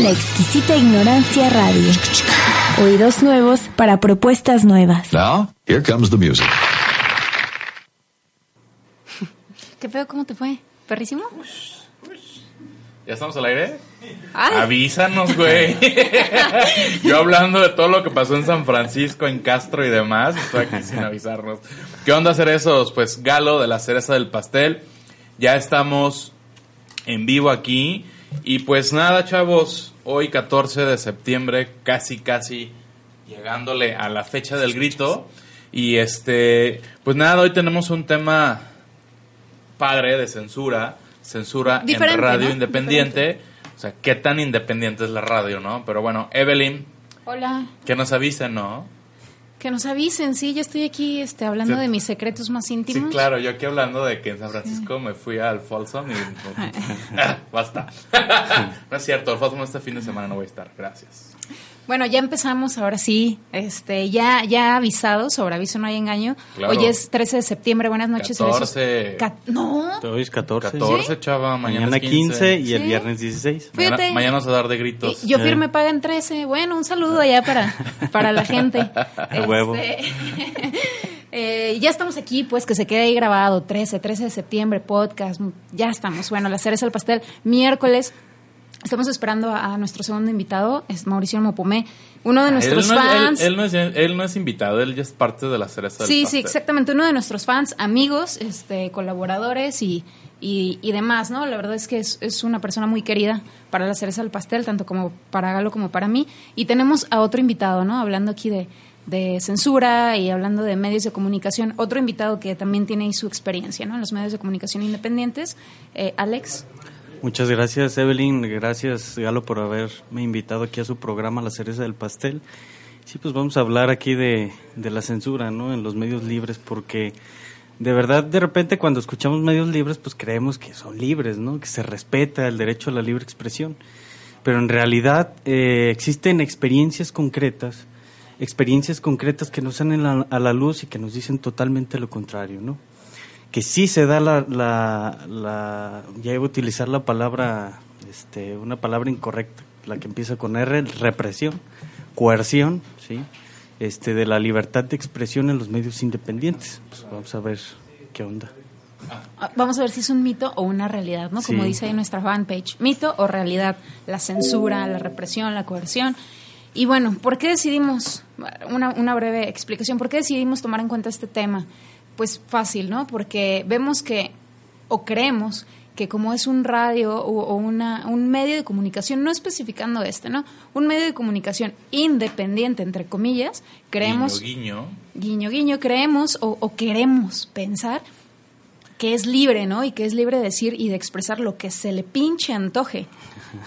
La exquisita ignorancia radio. Oídos nuevos para propuestas nuevas. Now, here comes the music. ¿Qué pedo? ¿Cómo te fue? ¿Perrísimo? ¿Ya estamos al aire? Ay. Avísanos, güey. Yo hablando de todo lo que pasó en San Francisco, en Castro y demás, estoy aquí sin avisarnos. ¿Qué onda hacer esos? Pues Galo de la cereza del pastel. Ya estamos en vivo aquí. Y pues nada, chavos, hoy 14 de septiembre, casi, casi llegándole a la fecha del grito. Y este, pues nada, hoy tenemos un tema padre de censura, censura Diferente, en radio ¿no? independiente. O sea, qué tan independiente es la radio, ¿no? Pero bueno, Evelyn, Hola. que nos avisen, ¿no? Que nos avisen, sí, yo estoy aquí este, hablando Sí. de mis secretos más Sí, íntimos. claro, yo aquí hablando de que en San Francisco me fui al Folsom y... Ah, Basta. no es cierto, el Folsom este fin de semana no voy a estar, gracias. Bueno, ya empezamos, ahora sí, este, ya, ya avisado, sobre aviso no hay engaño. Claro. Hoy es 13 de septiembre, buenas noches. 14. Ca- no, Hoy es 14. 14, chava, mañana, Mañana es 15 y el Sí. viernes 16. Mañana, Fíjate. mañana vamos a dar de gritos. Y yo firme paga en 13. Bueno, un saludo allá para, para la gente. huevo. Este, eh, ya estamos aquí, pues que se quede ahí grabado. 13, 13 de septiembre, podcast. Ya estamos. Bueno, la cereza al pastel. Miércoles. Estamos esperando a, nuestro segundo invitado, es Mauricio Mopomé, uno de nuestros él, no, es- él- fans. Él, no es, él no es invitado, él ya es parte de la cereza del Sí, sí, pastel. exactamente. Uno de nuestros fans, amigos, este, colaboradores y, y, y demás, ¿no? La verdad es que es, es una persona muy querida para la cereza del pastel, tanto como para Galo como para mí. Y tenemos a otro invitado, ¿no? Hablando aquí de, de censura y hablando de medios de comunicación. Otro invitado que también tiene ahí su experiencia, ¿no? En los medios de comunicación independientes. Eh, Alex. Muchas gracias, Evelyn. Gracias, Galo, por haberme invitado aquí a su programa La Cereza del Pastel. Sí, pues vamos a hablar aquí de, de la censura, ¿no? En los medios libres, porque de verdad, de repente, cuando escuchamos medios libres, pues creemos que son libres, ¿no? Que se respeta el derecho a la libre expresión. Pero en realidad eh, existen experiencias concretas, experiencias concretas que nos salen a, la luz y que nos dicen totalmente lo contrario, ¿no? Que sí se da la, la, la- ya iba a utilizar la palabra, este, una palabra incorrecta, la que empieza con R, represión, coerción, sí, este, de la libertad de expresión en los medios independientes. Pues vamos a ver qué onda. Ah, Vamos a ver si es un mito o una realidad, ¿no? Como Sí. dice ahí nuestra fanpage. Mito o realidad. La censura, la represión, la coerción. Y bueno, ¿por qué decidimos, una, una breve explicación, ¿por qué decidimos tomar en cuenta este tema? Pues fácil, ¿no? Porque vemos que, o creemos que como es un radio o, o una, un medio de comunicación, no especificando este, ¿no? Un medio de comunicación independiente, entre comillas, creemos Guiño, guiño guiño. guiño creemos o, o queremos pensar que es libre, ¿no? Y que es libre de decir y de expresar lo que se le pinche antoje.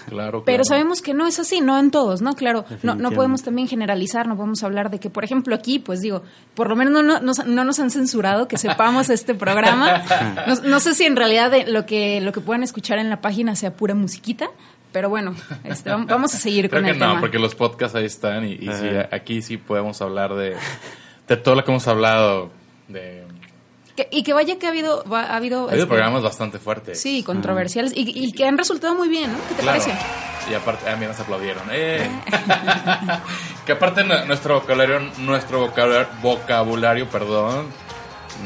Claro, Pero sabemos que no es así, no en todos, ¿no? Claro, no, no podemos también generalizar, no podemos hablar de que, por ejemplo, aquí, pues digo, por lo menos no, no, nos- no nos han censurado, que sepamos este programa. No, no sé si en realidad de- lo que lo que puedan escuchar en la página sea pura musiquita, pero bueno, este, vam- vamos a seguir Creo con que el no, tema. porque los podcasts ahí están y, y sí, Ajá. aquí sí podemos hablar de, de todo lo que hemos hablado. De, Que- y que vaya que ha habido, va- ha habido, ha habido este, programas bastante fuertes. sí, controversiales y, y que han resultado muy bien, ¿no? ¿Qué te Claro. parece? Y aparte, a mí nos aplaudieron. ¡Eh! que aparte nu- nuestro vocabulario, nuestro vocabulario, vocabulario, perdón,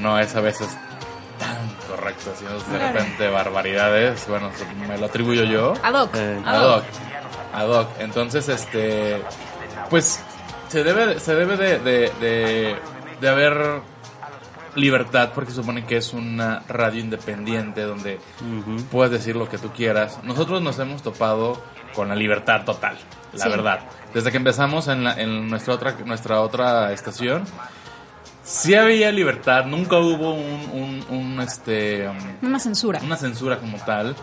no es a veces tan correcto. Decimos de repente barbaridades. Bueno, me lo atribuyo yo. Ad hoc, Eh, ad hoc. hoc. Ad hoc. Entonces, este. Pues se debe, se debe de, de, de, de haber libertad porque supone que es una radio independiente donde Ujú. puedes decir lo que tú quieras. Nosotros nos hemos topado con la libertad total, la Sí. verdad. Desde que empezamos en, la- en nuestra otra nuestra otra estación, sí había libertad, nunca hubo un, un, un, este um, Una censura. una censura como tal.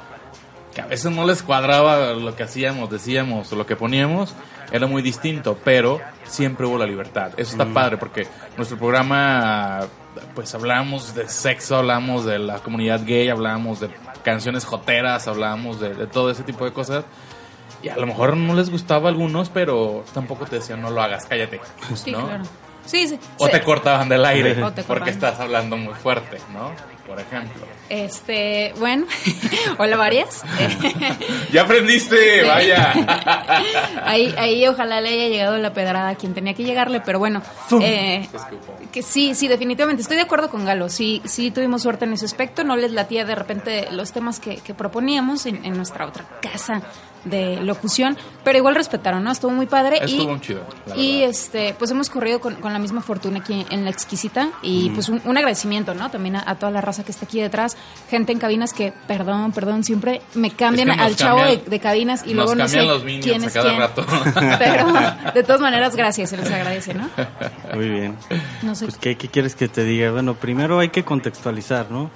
que a veces no les cuadraba lo que hacíamos, decíamos o lo que poníamos, era muy distinto, pero siempre hubo la libertad. Eso está padre porque nuestro programa, pues hablamos de sexo, hablamos de la comunidad gay, hablamos de canciones joteras, hablamos de, de todo ese tipo de cosas. Y a lo mejor no les gustaba a algunos, pero tampoco te decían no lo hagas, cállate. Sí, ¿no? claro. Sí, sí. O Sí. te cortaban del aire porque estás hablando muy fuerte, ¿no? Por ejemplo. Este, bueno, hola varias. Ya aprendiste, vaya. ahí, ahí ojalá le haya llegado la pedrada a quien tenía que llegarle, pero bueno, eh, que sí, sí, definitivamente, estoy de acuerdo con Galo, sí, sí tuvimos suerte en ese aspecto, no les latía de repente los temas que, que proponíamos en, en nuestra otra casa de locución, pero igual respetaron, ¿no? Estuvo muy padre y, Estuvo un chido, la y este, pues hemos corrido con, con la misma fortuna aquí en La Exquisita y pues un, un agradecimiento, ¿no? También a, a toda la raza que está aquí detrás, gente en cabinas que, perdón, perdón, siempre me cambian Es que nos al chavo de, cambian- de cabinas y nos luego no sé cambian los quién a es cada quién. rato. Pero de todas maneras, gracias, se les agradece, ¿no? Muy bien. No sé. Pues, ¿qué, qué quieres que te diga? Bueno, primero hay que contextualizar, ¿no?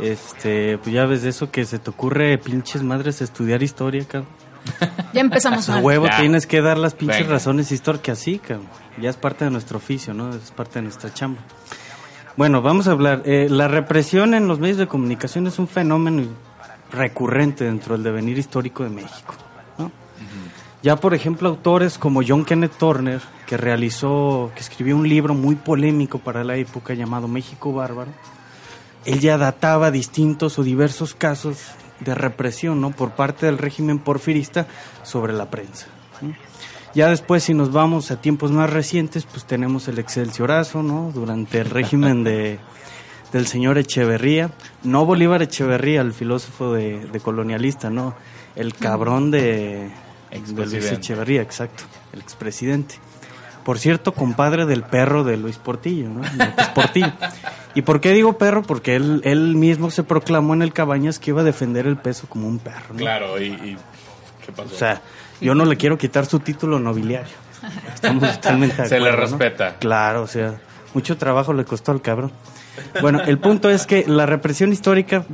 Este, pues ya ves de eso que se te ocurre, pinches madres, estudiar historia, cabrón. Ya empezamos A huevo Ya. tienes que dar las pinches Venga. razones históricas, sí, cabrón. Ya es parte de nuestro oficio, ¿no? Es parte de nuestra chamba. Bueno, vamos a hablar. Eh, la represión en los medios de comunicación es un fenómeno recurrente dentro del devenir histórico de México, ¿no? Ya, por ejemplo, autores como John Kenneth Turner, que realizó, que escribió un libro muy polémico para la época llamado México Bárbaro, él ya databa distintos o diversos casos de represión, ¿no? Por parte del régimen porfirista sobre la prensa. ¿no? Ya después, si nos vamos a tiempos más recientes, pues tenemos el Excelsiorazo, ¿no? Durante el régimen de, del señor Echeverría. No Bolívar Echeverría, el filósofo de, de colonialista, ¿no? El cabrón de, de Luis. Echeverría, exacto, el expresidente. Por cierto, compadre del perro de Luis Portillo, ¿no? López Portillo. ¿Y por qué digo perro? Porque él, él mismo se proclamó en el Cabañas que iba a defender el peso como un perro, ¿no? Claro, y, y- ¿qué pasó? O sea, yo no le quiero quitar su título nobiliario. Estamos totalmente de Se le acuerdo, ¿no? respeta. Claro, o sea, mucho trabajo le costó al cabrón. Bueno, el punto es que la represión histórica,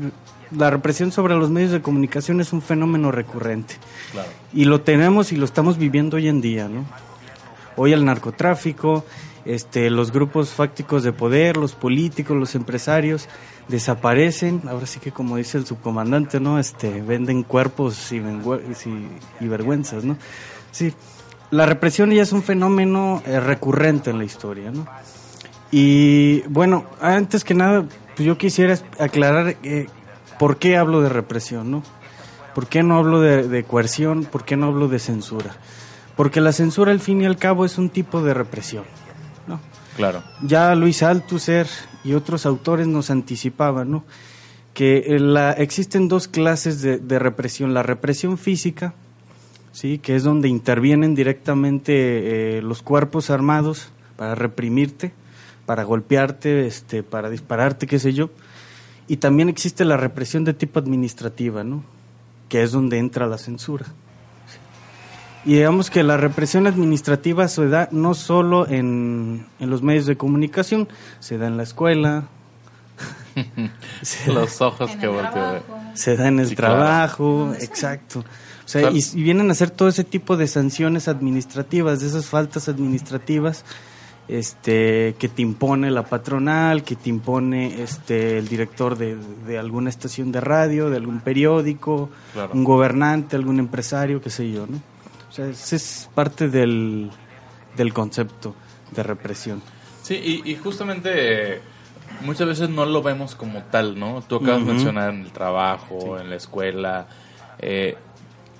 la represión sobre los medios de comunicación es un fenómeno recurrente. Claro. Y lo tenemos y lo estamos viviendo hoy en día, ¿no? Hoy el narcotráfico, este, los grupos fácticos de poder, los políticos, los empresarios desaparecen. Ahora sí que como dice el subcomandante, ¿no? Este, venden cuerpos y, vergüenzas, ¿no? Sí, la represión ya es un fenómeno eh, recurrente en la historia, ¿no? Y bueno, antes que nada, pues yo quisiera aclarar eh, por qué hablo de represión, ¿no? ¿Por qué no hablo de, de coerción? ¿Por qué no hablo de censura? Porque la censura, al fin y al cabo, es un tipo de represión. Claro. Ya Luis Althusser y otros autores nos anticipaban, ¿no? Que eh, la, existen dos clases de, represión. La represión física, ¿sí? Que es donde intervienen directamente eh, los cuerpos armados para reprimirte, para golpearte, este, para dispararte, qué sé yo. Y también existe la represión de tipo administrativa, ¿no? Que es donde entra la censura. Y digamos que la represión administrativa se da no solo en, en los medios de comunicación, se da en la escuela, se, Los ojos que trabajo. se da en el Sí, claro. trabajo, exacto. O sea, O sea, y, y vienen a hacer todo ese tipo de sanciones administrativas, de esas faltas administrativas este que te impone la patronal, que te impone este el director de, de alguna estación de radio, de algún periódico, Claro. un gobernante, algún empresario, qué sé yo, ¿no? Sea, ese es parte del, del concepto de represión. Sí, y, y justamente eh, muchas veces no lo vemos como tal, ¿no? Tú acabas de mencionar en el trabajo, en la escuela, eh,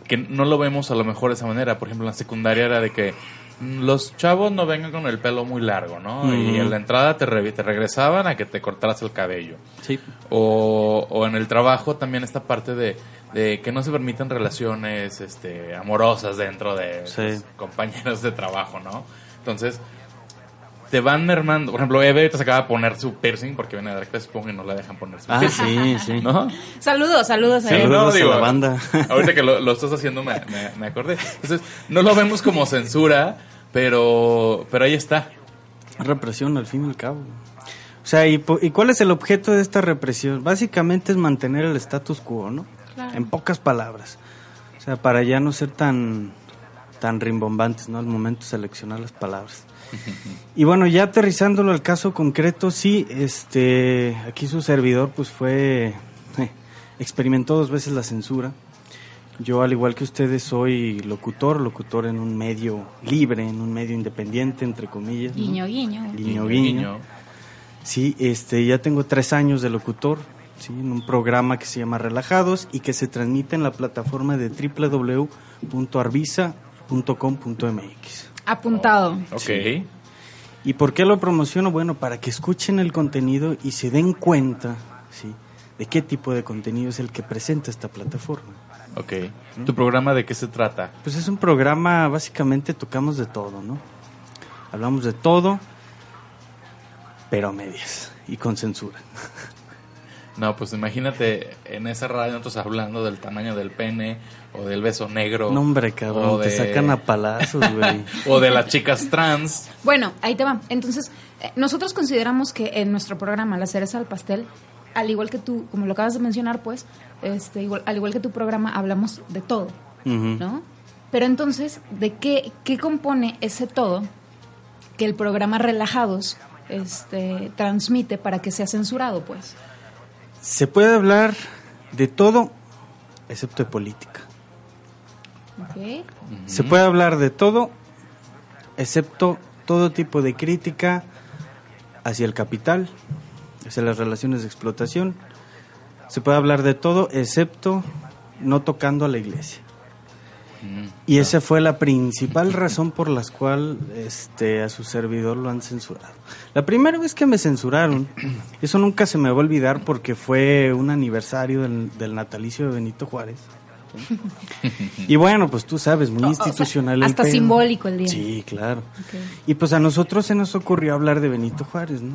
que no lo vemos a lo mejor de esa manera. Por ejemplo, en la secundaria era de que los chavos no vengan con el pelo muy largo, ¿no? Y en la entrada te, re- te regresaban a que te cortaras el cabello. Sí. O, o en el trabajo también esta parte de, de que no se permiten relaciones este, amorosas dentro de Sí. compañeros de trabajo, ¿no? Entonces, te van mermando. Por ejemplo, Eve ahorita se acaba de poner su piercing porque viene a dar clases supongo y no la dejan poner su Ah, piercing. sí, sí. ¿No? Saludos, saludos a. Saludos no, a la banda. Ahorita que lo, lo estás haciendo me, me, me acordé. Entonces, no lo vemos como censura, pero, pero ahí está. Represión al fin y al cabo. O sea, ¿y, ¿y cuál es el objeto de esta represión? Básicamente es mantener el status quo, ¿no? Claro. En pocas palabras. O sea, para ya no ser tan, tan rimbombantes, ¿no? Al momento de seleccionar las palabras. Y bueno, ya aterrizándolo al caso concreto, sí, este, aquí su servidor pues fue, eh, experimentó dos veces la censura. Yo, al igual que ustedes, soy locutor, locutor en un medio libre, en un medio independiente, entre comillas. ¿no? Guiño, guiño. Guiño, guiño. Sí, este, ya tengo tres años de locutor, sí, en un programa que se llama Relajados y que se transmite en la plataforma de www.arvisa.com.mx. Apuntado. Ok. ¿Y por qué lo promociono? Bueno, para que escuchen el contenido y se den cuenta, sí, de qué tipo de contenido es el que presenta esta plataforma. Ok. ¿Tu programa de qué se trata? Pues es un programa, básicamente tocamos de todo, ¿no? Hablamos de todo, pero a medias y con censura. No, pues imagínate en esa radio nosotros hablando del tamaño del pene o del beso negro. No, hombre, cabrón, o te sacan a palazos, güey. O de las chicas trans. Bueno, ahí te va. Entonces, eh, nosotros consideramos que en nuestro programa, La Cereza del Pastel, al igual que tú, como lo acabas de mencionar, pues, este, igual, al igual que tu programa, hablamos de todo. ¿no? Pero entonces, ¿de qué, qué compone ese todo que el programa Relajados este, transmite para que sea censurado, pues? Se puede hablar de todo, excepto de política. Se puede hablar de todo, excepto todo tipo de crítica hacia el capital, hacia las relaciones de explotación. Se puede hablar de todo, excepto no tocando a la iglesia. Y esa fue la principal razón por la cual este, a su servidor lo han censurado. La primera vez que me censuraron, eso nunca se me va a olvidar porque fue un aniversario del, del natalicio de Benito Juárez. Y bueno, pues tú sabes, muy O- o sea, institucional. el hasta simbólico el día. Sí, claro. Y pues a nosotros se nos ocurrió hablar de Benito Juárez, ¿no?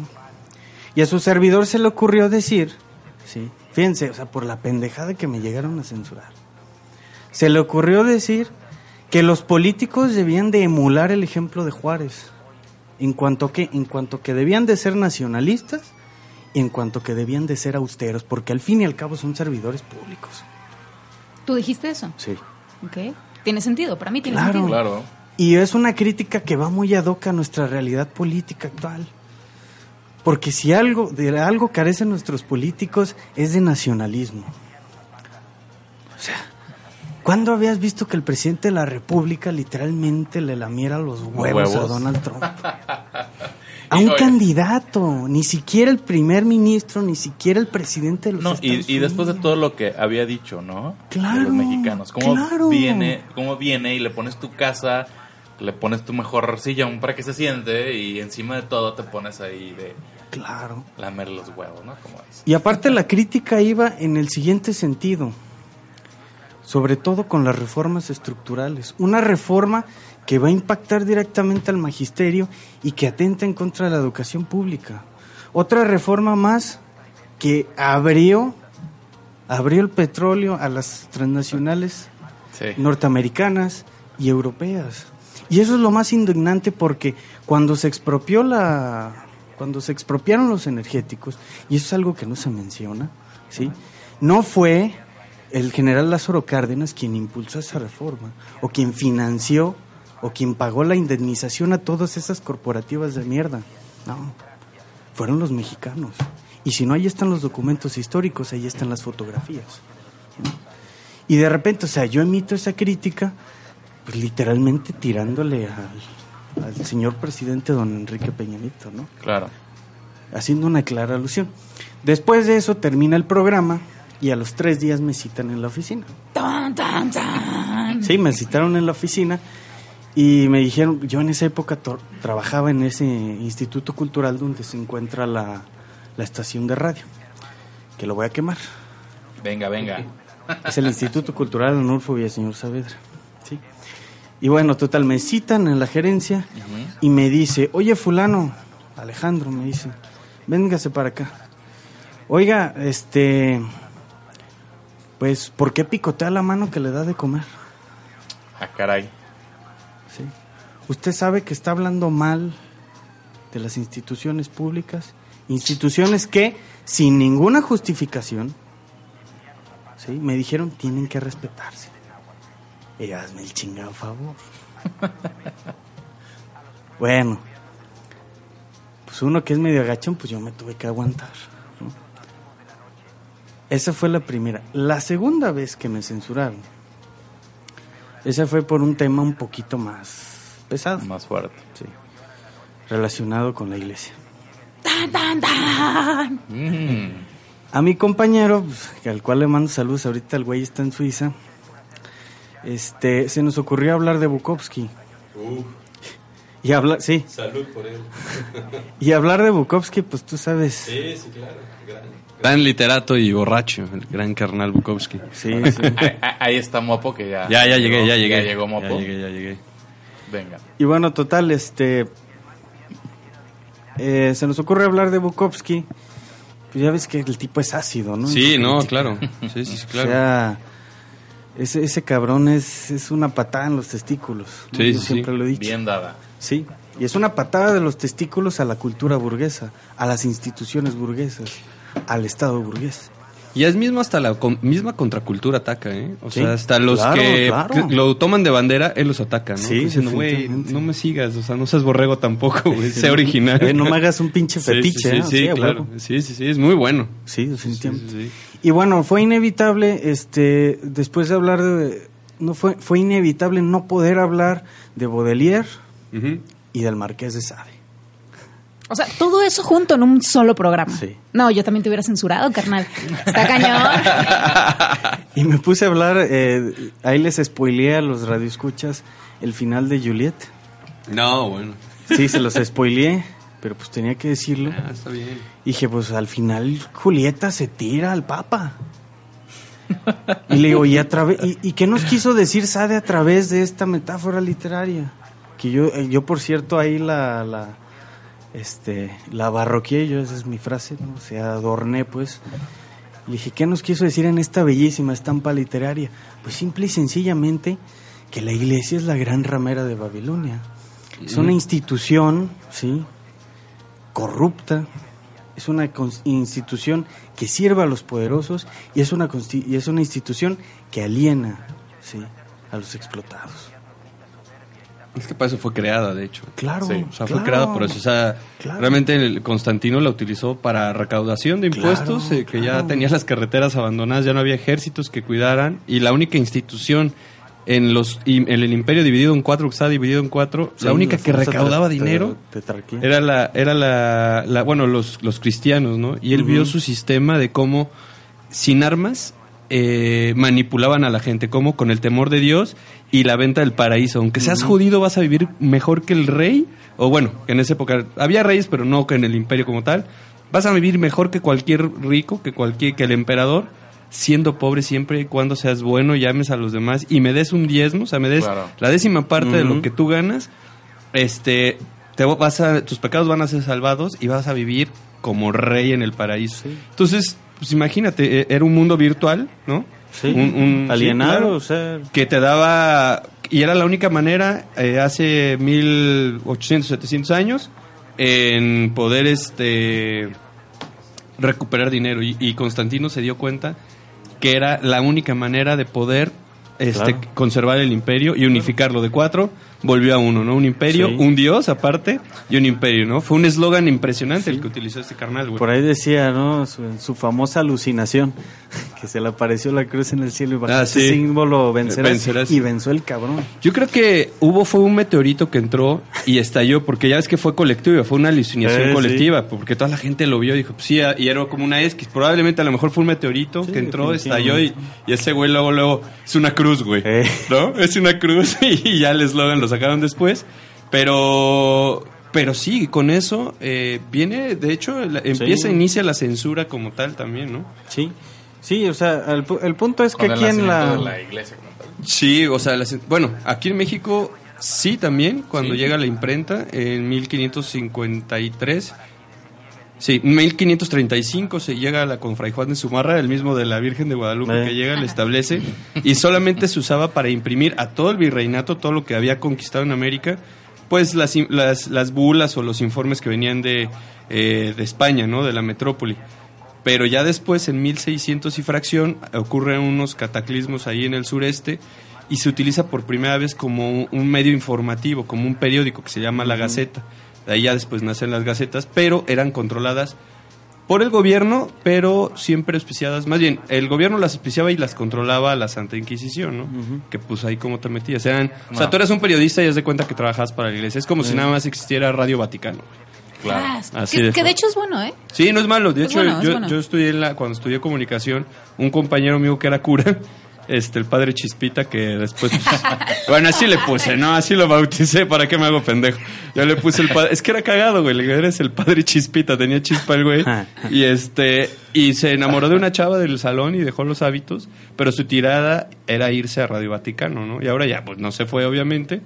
Y a su servidor se le ocurrió decir, sí, fíjense, o sea, por la pendejada que me llegaron a censurar. Se le ocurrió decir que los políticos debían de emular el ejemplo de Juárez. En cuanto que, en cuanto que debían de ser nacionalistas y en cuanto que debían de ser austeros, porque al fin y al cabo son servidores públicos. ¿Tú dijiste eso? Sí. ¿Ok? Tiene sentido, para mí tiene Claro. sentido. Claro. Y es una crítica que va muy ad hoc a nuestra realidad política actual. Porque si algo, de algo carecen nuestros políticos es de nacionalismo. ¿Cuándo habías visto que el presidente de la República literalmente le lamiera los huevos, a. Donald Trump? A un oye- candidato, ni siquiera el primer ministro, ni siquiera el presidente de los No, Estados y, y después de todo lo que había dicho, ¿no? De Claro, los mexicanos. ¿Cómo claro. viene, cómo viene y le pones tu casa, le pones tu mejor sillón para que se siente y encima de todo te pones ahí de Claro. lamer los huevos, ¿no? Como dice. Y aparte la crítica iba en el siguiente sentido, sobre todo con las reformas estructurales. Una reforma que va a impactar directamente al magisterio y que atenta en contra de la educación pública. Otra reforma más que abrió, abrió el petróleo a las transnacionales Sí. norteamericanas y europeas. Y eso es lo más indignante porque cuando se expropió la cuando se expropiaron los energéticos, y eso es algo que no se menciona, ¿sí? No fue el general Lázaro Cárdenas quien impulsó esa reforma o quien financió o quien pagó la indemnización a todas esas corporativas de mierda. No. Fueron los mexicanos. Y si no, ahí están los documentos históricos, ahí están las fotografías. Y de repente, o sea, yo emito esa crítica, pues literalmente tirándole al, al señor presidente don Enrique Peña Nieto, ¿no? Claro. Haciendo una clara alusión. Después de eso termina el programa y a los tres días me citan en la oficina. Tan, tan, tan. Sí, me citaron en la oficina y me dijeron, yo en esa época trabajaba en ese instituto cultural donde se encuentra la, la estación de radio, que lo voy a quemar. Venga, venga. Es el Instituto Cultural Anulfo Villaseñor Saavedra. ¿sí? Y bueno, total, me citan en la gerencia y me dice, oye fulano, Alejandro me dice, véngase para acá. Oiga, este, pues, ¿por qué picotea la mano que le da de comer? Ah, caray. ¿Sí? Usted sabe que está hablando mal de las instituciones públicas, instituciones que, sin ninguna justificación, ¿sí? Me dijeron, tienen que respetarse. Y hazme el chingado favor. bueno, pues uno que es medio agachón, pues yo me tuve que aguantar. ¿no? Esa fue la primera. La segunda vez que me censuraron, esa fue por un tema un poquito más pesado. Más fuerte. Sí. Relacionado con la iglesia. ¡Tan, tan, tan! Mm. A mi compañero, pues, al cual le mando saludos, ahorita el güey está en Suiza, este, se nos ocurrió hablar de Bukowski. Y hablar, sí, Salud por él. y hablar de Bukowski, pues tú sabes. Sí, sí, claro. Gran literato y borracho, el gran carnal Bukowski. Sí, sí. Ahí- Ahí está Mopo que ya. Ya, ya llegué, ya llegué. Ya llegó Mopo. Ya llegué, ya llegué. Venga. Y bueno, total, este, eh, se nos ocurre hablar de Bukowski. Pues ya ves que el tipo es ácido, ¿no? Sí, no, claro. Sí, sí, sí, O claro. sea, ese, ese cabrón es, es una patada en los testículos. ¿no? Sí, Yo sí, siempre lo he dicho. Bien dada. Sí, y es una patada de los testículos a la cultura burguesa, a las instituciones burguesas, al Estado burgués. Y es mismo hasta la con- misma contracultura ataca, ¿eh? O Sí, sea, hasta los claro, que, claro. lo toman de bandera, él los ataca, ¿no? Sí, Diciendo, güey, no me sigas, o sea, no seas borrego tampoco, güey, sé original. Eh, no me hagas un pinche Sí, fetiche, Sí, ¿eh? sí, sí, claro. Sí, sí, sí, es muy bueno. Sí, definitivamente. Y bueno, fue inevitable, este, después de hablar de, no fue, fue inevitable no poder hablar de Baudelaire Y del Marqués de Sade. O sea, todo eso junto en un solo programa. Sí. No, yo también te hubiera censurado, carnal. Está cañón. Y me puse a hablar, eh, ahí les spoileé a los radioescuchas el final de Juliet. No, bueno. Sí, se los spoileé, pero pues tenía que decirlo. Ah, está bien. Dije, pues al final Julieta se tira al Papa. Y le digo, ¿y, a través, y, y qué nos quiso decir Sade a través de esta metáfora literaria? Que yo, eh, yo por cierto, ahí la, la, este, la barroqué, yo esa es mi frase, ¿no? o sea, adorné pues. Le dije, ¿qué nos quiso decir en esta bellísima estampa literaria? Pues simple y sencillamente que la iglesia es la gran ramera de Babilonia. Es una institución, ¿sí? corrupta, es una institución que sirve a los poderosos y es una, y es una institución que aliena ¿sí? a los explotados. Es que para eso fue creada, de hecho. Claro, Sí, O sea, claro, fue creada por eso. O sea, Claro. realmente el Constantino la utilizó para recaudación de impuestos, Claro, eh, que claro. ya tenía las carreteras abandonadas, ya no había ejércitos que cuidaran, y la única institución en los en el imperio dividido en cuatro, que estaba dividido en cuatro, la Sí, única la que famosa recaudaba te- dinero tetrarquía. era la, era la, la- bueno, los, los cristianos, ¿no? Y él vio Ujú. su sistema de cómo, sin armas, eh, manipulaban a la gente, como con el temor de Dios y la venta del paraíso. Aunque seas judío, vas a vivir mejor que el rey, o bueno, en esa época había reyes, pero no que en el imperio como tal. Vas a vivir mejor que cualquier rico, que cualquier, que el emperador, siendo pobre siempre y cuando seas bueno, llames a los demás y me des un diezmo, o sea, me des Claro. la décima parte de lo que tú ganas, este, te vas a, tus pecados van a ser salvados y vas a vivir como rey en el paraíso. Entonces, pues imagínate, eh, era un mundo virtual, ¿no? Sí, Un- un- sí, alienado, claro. o sea, Que te daba, y era la única manera eh, hace 1800, 700 años en poder este recuperar dinero. Y, y Constantino se dio cuenta que era la única manera de poder este, Claro. conservar el imperio y unificarlo de cuatro, volvió a uno, ¿no? Un imperio, Sí. un dios aparte y un imperio, ¿no? Fue un eslogan impresionante el que utilizó este carnal, güey. por ahí decía, ¿no? Su, su famosa alucinación, que se le apareció la cruz en el cielo y bajo Ah, ese sí. símbolo vencerás, Vencerás. y venció el cabrón. Yo creo que hubo fue un meteorito que entró y estalló, porque ya ves que fue colectivo, fue una alucinación Eh, colectiva, porque toda la gente lo vio y dijo, pues sí, y era como una X, probablemente a lo mejor fue un meteorito Sí, que entró, estalló y, y ese güey luego, luego, es una cruz, güey, Eh. ¿no? Es una cruz y ya el eslogan lo sacaron después, pero... Pero sí, con eso eh, viene, de hecho, la- empieza, inicia la censura como tal también, ¿no? Sí, sí, o sea, el, pu- el punto es que aquí en la... la iglesia como tal. Sí, o sea, las- bueno, aquí en México sí también, cuando Sí. llega la imprenta en 1553. Sí, 1535 se llega a la con Fray Juan de Zumarra, el mismo de la Virgen de Guadalupe Eh. que llega, le establece, y solamente se usaba para imprimir a todo el virreinato, todo lo que había conquistado en América, pues las, las, las bulas o los informes que venían de, eh, de España, ¿no? De la metrópoli. Pero ya después, en 1600 y fracción, ocurren unos cataclismos ahí en el sureste y se utiliza por primera vez como un medio informativo, como un periódico que se llama La Gaceta. De ahí ya después nacen las gacetas, pero eran controladas por el gobierno, pero siempre auspiciadas, más bien, el gobierno las auspiciaba y las controlaba la Santa Inquisición, ¿no? Que pues ahí como te metías. Eran, O sea, tú eras un periodista y has de cuenta que trabajabas para la iglesia. Es como si nada más existiera Radio Vaticano. Claro. Ah, Así que, de que de hecho es bueno, ¿eh? Sí, no es malo. De Es hecho, bueno, es yo, bueno. yo estudié en la, cuando estudié comunicación, un compañero mío que era cura, este, el padre Chispita, que después, bueno, así le puse, ¿no? Así lo bauticé, ¿para qué me hago pendejo? Yo le puse el padre, es que era cagado, güey, eres el padre Chispita, tenía chispa el güey, y este, y se enamoró de una chava del salón y dejó los hábitos, pero su tirada era irse a Radio Vaticano, ¿no? Y ahora ya, pues no se fue, obviamente,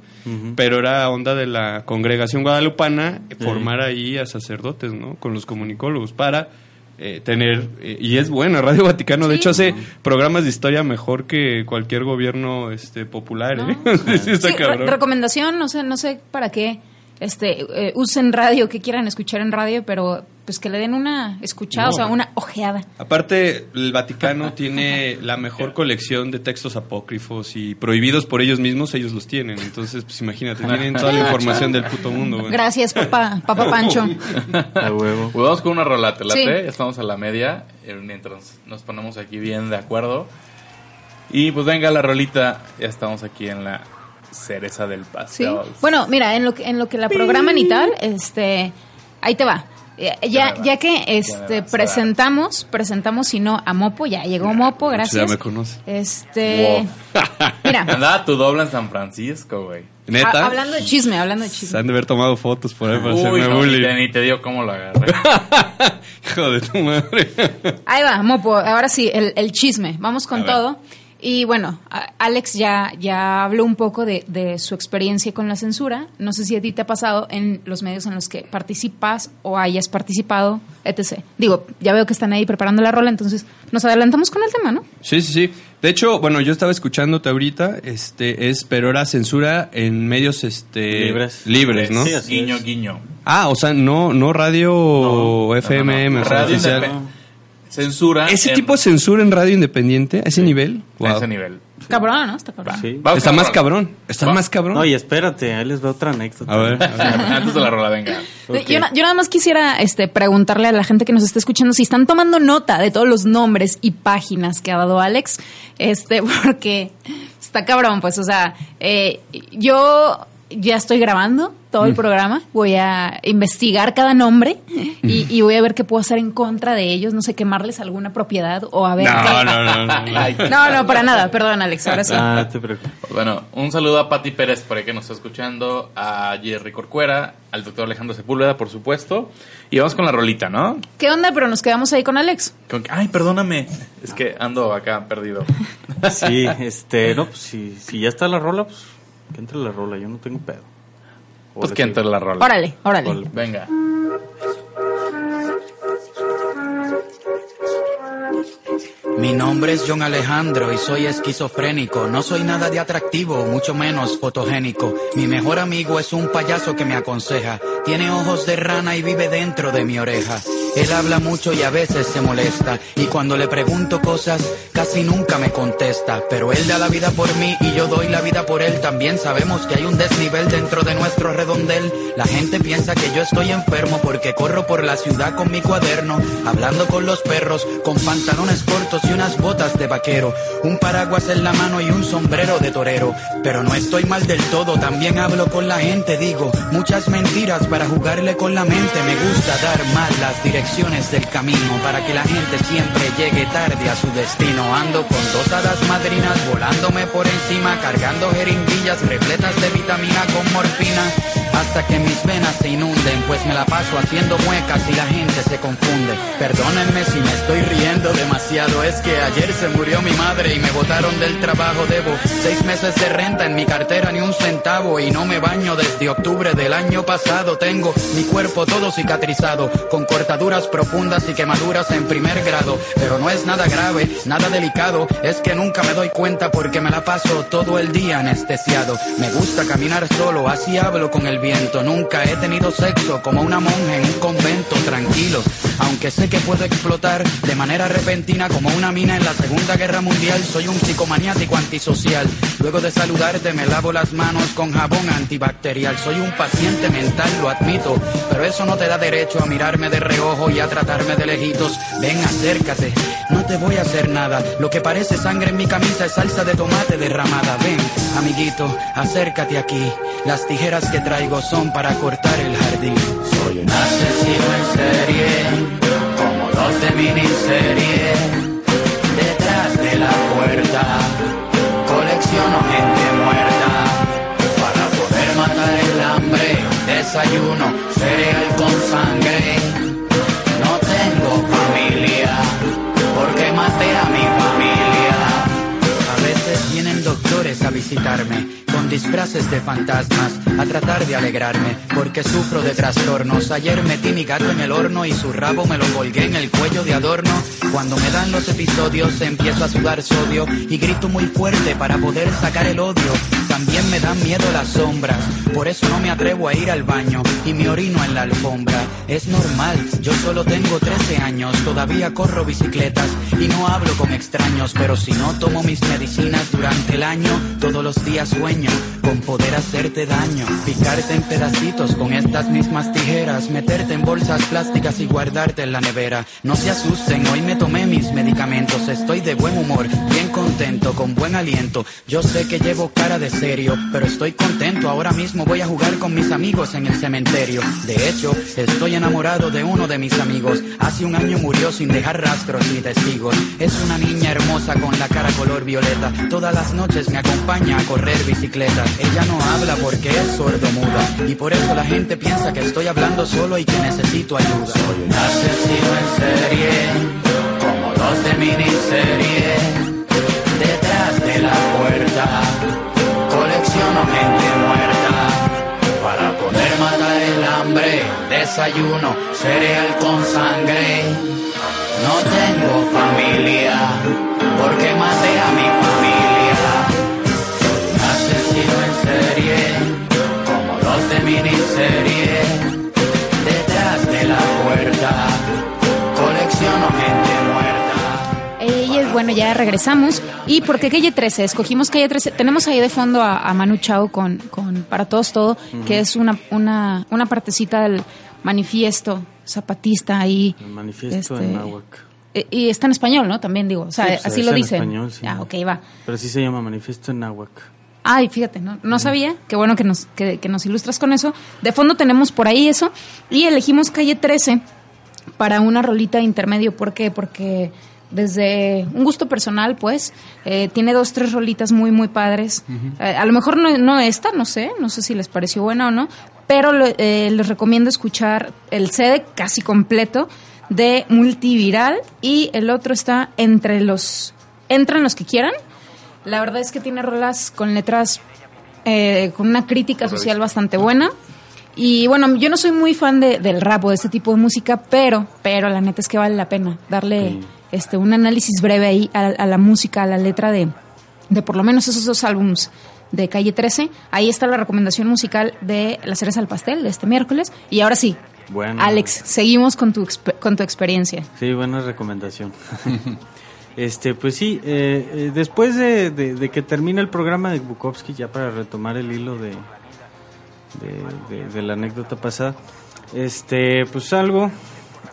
pero era onda de la congregación guadalupana formar ahí a sacerdotes, ¿no? Con los comunicólogos para eh, tener eh, y es buena Radio Vaticano, de hecho hace programas de historia mejor que cualquier gobierno este popular, ¿eh? Sí, está Sí, re- cabrón. recomendación, no sé, no sé para qué este eh, usen radio, que quieran escuchar en radio, pero pues que le den una escuchada, No. o sea, una ojeada. Aparte, el Vaticano tiene la mejor colección de textos apócrifos y prohibidos por ellos mismos, ellos los tienen. Entonces, pues imagínate, tienen toda la información del puto mundo, güey. Gracias, papá, papá Pancho. A huevo. Pues vamos con una rola, ¿te late? Sí. Ya Estamos a la media, eh, mientras nos ponemos aquí bien de acuerdo. Y pues venga la rolita, ya estamos aquí en la cereza del Sí. pastel. Bueno, mira, en lo que en lo que la programan y tal, este, ahí te va. Ya, ya que este presentamos, presentamos si no a Mopo, ya llegó Mopo, gracias. Ya me conoce. Este, mira, Andaba tu doble en San Francisco, güey. Neta. hablando de chisme, hablando de Se chisme. han de haber tomado fotos por ahí para Uy, hacerme no, ni, bullying. te, ni te dio cómo lo agarré. Hijo de tu madre. Ahí va, Mopo, ahora sí, el, el chisme. Vamos con A ver. Y bueno, Alex ya, ya habló un poco de, de su experiencia con la censura. No sé si a ti te ha pasado en los medios en los que participas o hayas participado, etc. Digo, ya veo que están ahí preparando la rola, entonces nos adelantamos con el tema, ¿no? Sí, sí, sí. De hecho, bueno, yo estaba escuchándote ahorita, este, es, pero era censura en medios, este, Libres. libres, ¿no? Sí, así guiño, es. guiño. Ah, o sea, no, no radio No, FMM, no, no. o sea, Radio oficial. Censura. Ese en- tipo de censura en radio independiente, a ese nivel, a ese nivel. Cabrón, ¿no? Está cabrón. Sí. Está más cabrón, está Va. más cabrón. No, y espérate, ahí les veo otra anécdota. A ver, a ver. Antes de la rola, venga. Yo nada más quisiera este, preguntarle a la gente que nos está escuchando si están tomando nota de todos los nombres y páginas que ha dado Alex, este, porque está cabrón, pues, o sea, eh, yo ya estoy grabando todo el Mm. programa, voy a investigar cada nombre y, y voy a ver qué puedo hacer en contra de ellos, no sé, quemarles alguna propiedad o a ver... No, qué- no, no, no, no. Ay. No, no, para nada, perdón Alex, ahora sí. Ah, no te preocupes. Bueno, un saludo a Pati Pérez por ahí que nos está escuchando, a Jerry Corcuera, al doctor Alejandro Sepúlveda, por supuesto. Y vamos con la rolita, ¿no? ¿Qué onda? Pero nos quedamos ahí con Alex. Con Ay, perdóname. Es que ando acá perdido. Sí, este, no, pues si, si ya está la rola, pues que entre la rola, yo no tengo pedo. Pues Ahora que entre la rola. Órale, órale. Órale. Venga. Mi nombre es John Alejandro y soy esquizofrénico. No soy nada de atractivo, mucho menos fotogénico. Mi mejor amigo es un payaso que me aconseja. Tiene ojos de rana y vive dentro de mi oreja. Él habla mucho y a veces se molesta. Y cuando le pregunto cosas, casi nunca me contesta. Pero él da la vida por mí y yo doy la vida por él. También sabemos que hay un desnivel dentro de nuestro redondel. La gente piensa que yo estoy enfermo porque corro por la ciudad con mi cuaderno, hablando con los perros, con pantalones cortos y unas botas de vaquero, un paraguas en la mano y un sombrero de torero. Pero no estoy mal del todo, también hablo con la gente, digo muchas mentiras para jugarle con la mente. Me gusta dar mal las direcciones del camino para que la gente siempre llegue tarde a su destino. Ando con dos hadas madrinas volándome por encima, cargando jeringuillas repletas de vitamina con morfina. Hasta que mis venas se inunden, pues me la paso haciendo muecas y la gente se confunde. Perdónenme si me estoy riendo demasiado, es que ayer se murió mi madre y me botaron del trabajo. Debo seis meses de renta en mi cartera, ni un centavo, y no me baño desde octubre del año pasado. Tengo mi cuerpo todo cicatrizado, con cortaduras profundas y quemaduras en primer grado. Pero no es nada grave, nada delicado, es que nunca me doy cuenta porque me la paso todo el día anestesiado. Me gusta caminar solo, así hablo con el Nunca he tenido sexo como una monja en un convento tranquilo. Aunque sé que puedo explotar de manera repentina como una mina en la Segunda Guerra Mundial, soy un psicomaniático antisocial. Luego de saludarte me lavo las manos con jabón antibacterial. Soy un paciente mental, lo admito, pero eso no te da derecho a mirarme de reojo y a tratarme de lejitos. Ven, acércate, no te voy a hacer nada. Lo que parece sangre en mi camisa es salsa de tomate derramada. Ven, amiguito, acércate aquí. Las tijeras que traigo son para cortar el jardín. Soy un asesino en serie, como los de miniserie. Detrás de la puerta, colecciono gente muerta. Para poder matar el hambre, desayuno, cereal con sangre. A visitarme con disfraces de fantasmas a tratar de alegrarme porque sufro de trastornos. Ayer metí mi gato en el horno y su rabo me lo colgué en el cuello de adorno. Cuando me dan los episodios empiezo a sudar sodio y grito muy fuerte para poder sacar el odio. También me dan miedo las sombras, por eso no me atrevo a ir al baño y me orino en la alfombra. Es normal, yo solo tengo 13 años, todavía corro bicicletas y no hablo con extraños, pero si no tomo mis medicinas durante el año, todos los días sueño con poder hacerte daño, picarte en pedacitos con estas mismas tijeras, meterte en bolsas plásticas y guardarte en la nevera. No se asusten, hoy me tomé mis medicamentos, estoy de buen humor, bien contento, con buen aliento. Yo sé que llevo cara de serio, pero estoy contento. Ahora mismo voy a jugar con mis amigos en el cementerio. De hecho, estoy enamorado de uno de mis amigos. Hace un año murió sin dejar rastros ni testigos. Es una niña hermosa con la cara color violeta. Todas las noches me acompaña a correr bicicleta. Ella no habla porque es sordo muda. Y por eso la gente piensa que estoy hablando solo y que necesito ayuda. Soy un asesino en serie, como los de miniserie. Detrás de la puerta colecciono gente muerta para poder matar el hambre. Desayuno cereal con sangre. No tengo familia porque maté a mi miniserie. Detrás de la puerta colecciono gente muerta. Ella, bueno, ya regresamos. ¿Y por qué calle 13? Escogimos calle 13. Tenemos ahí de fondo a, a Manu Chao con, con Para Todos Todo, que es una, una, una partecita del manifiesto zapatista ahí. El manifiesto Este, en náhuatl. eh, Y está en español, ¿no? También digo. O sea, Sí, pues, así lo en dicen. español, sí. Ah, ok, va. Pero sí se llama manifiesto en náhuatl. Ay, fíjate, no, no sabía. Qué bueno que nos, que, que nos ilustras con eso. De fondo tenemos por ahí eso. Y elegimos calle 13 para una rolita intermedio. ¿Por qué? Porque desde un gusto personal, pues, eh, tiene dos, tres rolitas muy, muy padres. Eh, a lo mejor no, no esta, no sé, no sé si les pareció buena o no, pero lo- eh, les recomiendo escuchar el CD casi completo de Multiviral y el otro está entre los, entran los que quieran. La verdad es que tiene rolas con letras eh, con una crítica social bastante buena. Y bueno, yo no soy muy fan de- del rap o de este tipo de música, pero, pero la neta es que vale la pena darle Sí. este un análisis breve ahí a, a la música, a la letra de, de por lo menos esos dos álbums de Calle 13. Ahí está la recomendación musical de La Cereza al Pastel de este miércoles. Y ahora sí, Bueno. Alex, seguimos con tu, con tu experiencia. Sí, buena recomendación. este, pues sí, eh, eh, después de, de- de que termine el programa de Bukowski, ya para retomar el hilo de, de, de- de la anécdota pasada, este, pues salgo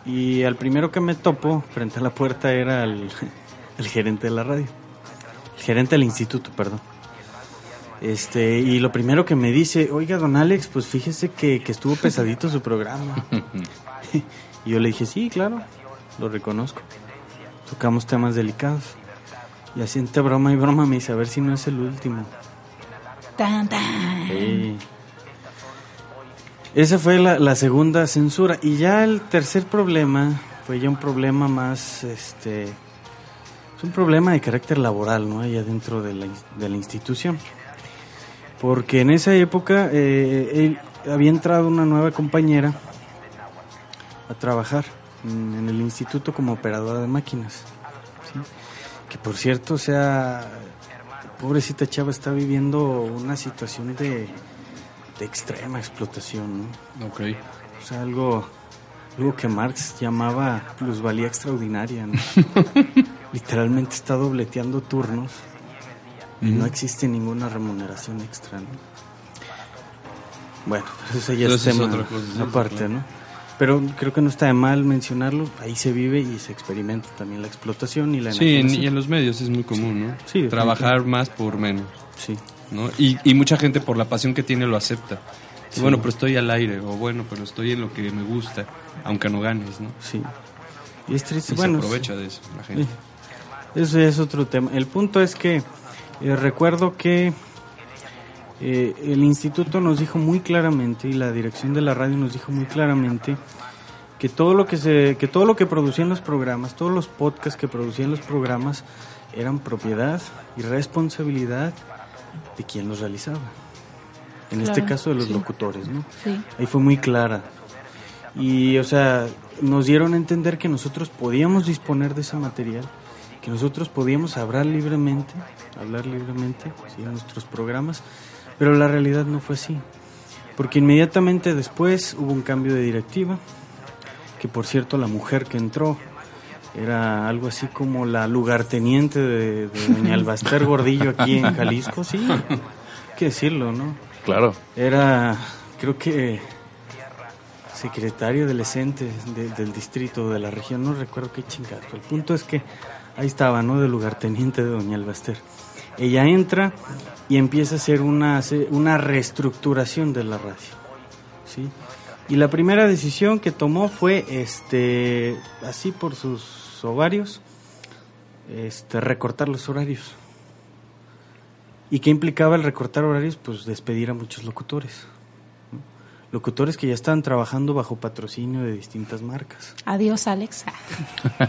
y al primero que me topo frente a la puerta era el, el gerente de la radio, el gerente del instituto, perdón. Este, y lo primero que me dice, oiga, don Alex, pues fíjese que, que estuvo pesadito su programa. y yo le dije, sí, claro, lo reconozco. Tocamos temas delicados. Y así entre broma y broma me dice, a ver si no es el último. Tan, tan. Sí. Esa fue la, la segunda censura. Y ya el tercer problema fue ya un problema más, este, es un problema de carácter laboral, ¿no? Allá dentro de la, de la institución. Porque en esa época eh, él- había entrado una nueva compañera a trabajar en, en el instituto como operadora de máquinas. ¿sí? Que por cierto, o sea, pobrecita chava está viviendo una situación de, de extrema explotación, ¿no? Ok. O sea, algo, algo que Marx llamaba plusvalía extraordinaria, ¿no? Literalmente está dobleteando turnos y no existe ninguna remuneración extra, ¿no? Bueno, eso ya es tema otra cosa, aparte, claro. ¿no? Pero creo que no está de mal mencionarlo, ahí se vive y se experimenta también la explotación y la Sí, en- y en los medios es muy común, ¿no? Sí, Trabajar más por menos, Sí. ¿no? Y, y mucha gente por la pasión que tiene lo acepta. Sí. Bueno, pero estoy al aire, o bueno, pero estoy en lo que me gusta, aunque no ganes, ¿no? Sí. Y es triste. Y bueno, se aprovecha de eso la gente. sí. Eso es otro tema. El punto es que eh, recuerdo que eh, el instituto nos dijo muy claramente y la dirección de la radio nos dijo muy claramente que todo lo que se que todo lo que producían los programas, todos los podcasts que producían los programas eran propiedad y responsabilidad de quien los realizaba. En este caso de los sí. locutores, ¿no? Sí. Ahí fue muy clara. Y, o sea, nos dieron a entender que nosotros podíamos disponer de ese material, que nosotros podíamos hablar libremente, hablar libremente, sí, en nuestros programas, pero la realidad no fue así. Porque inmediatamente después hubo un cambio de directiva, que por cierto la mujer que entró era algo así como la lugarteniente de, de doña Albaster Gordillo aquí en Jalisco, sí, hay que decirlo, ¿no? Claro. Era, creo que, secretario del ESENTE de- del distrito de la región, no recuerdo qué chingado. El punto es que ahí estaba, ¿no? De lugarteniente de Doña Albaster. Ella entra y empieza a hacer una, una reestructuración de la radio, ¿sí? Y la primera decisión que tomó fue, este, así por sus ovarios, este, recortar los horarios. ¿Y qué implicaba el recortar horarios? Pues despedir a muchos locutores. ¿no? Locutores que ya estaban trabajando bajo patrocinio de distintas marcas. Adiós, Alex.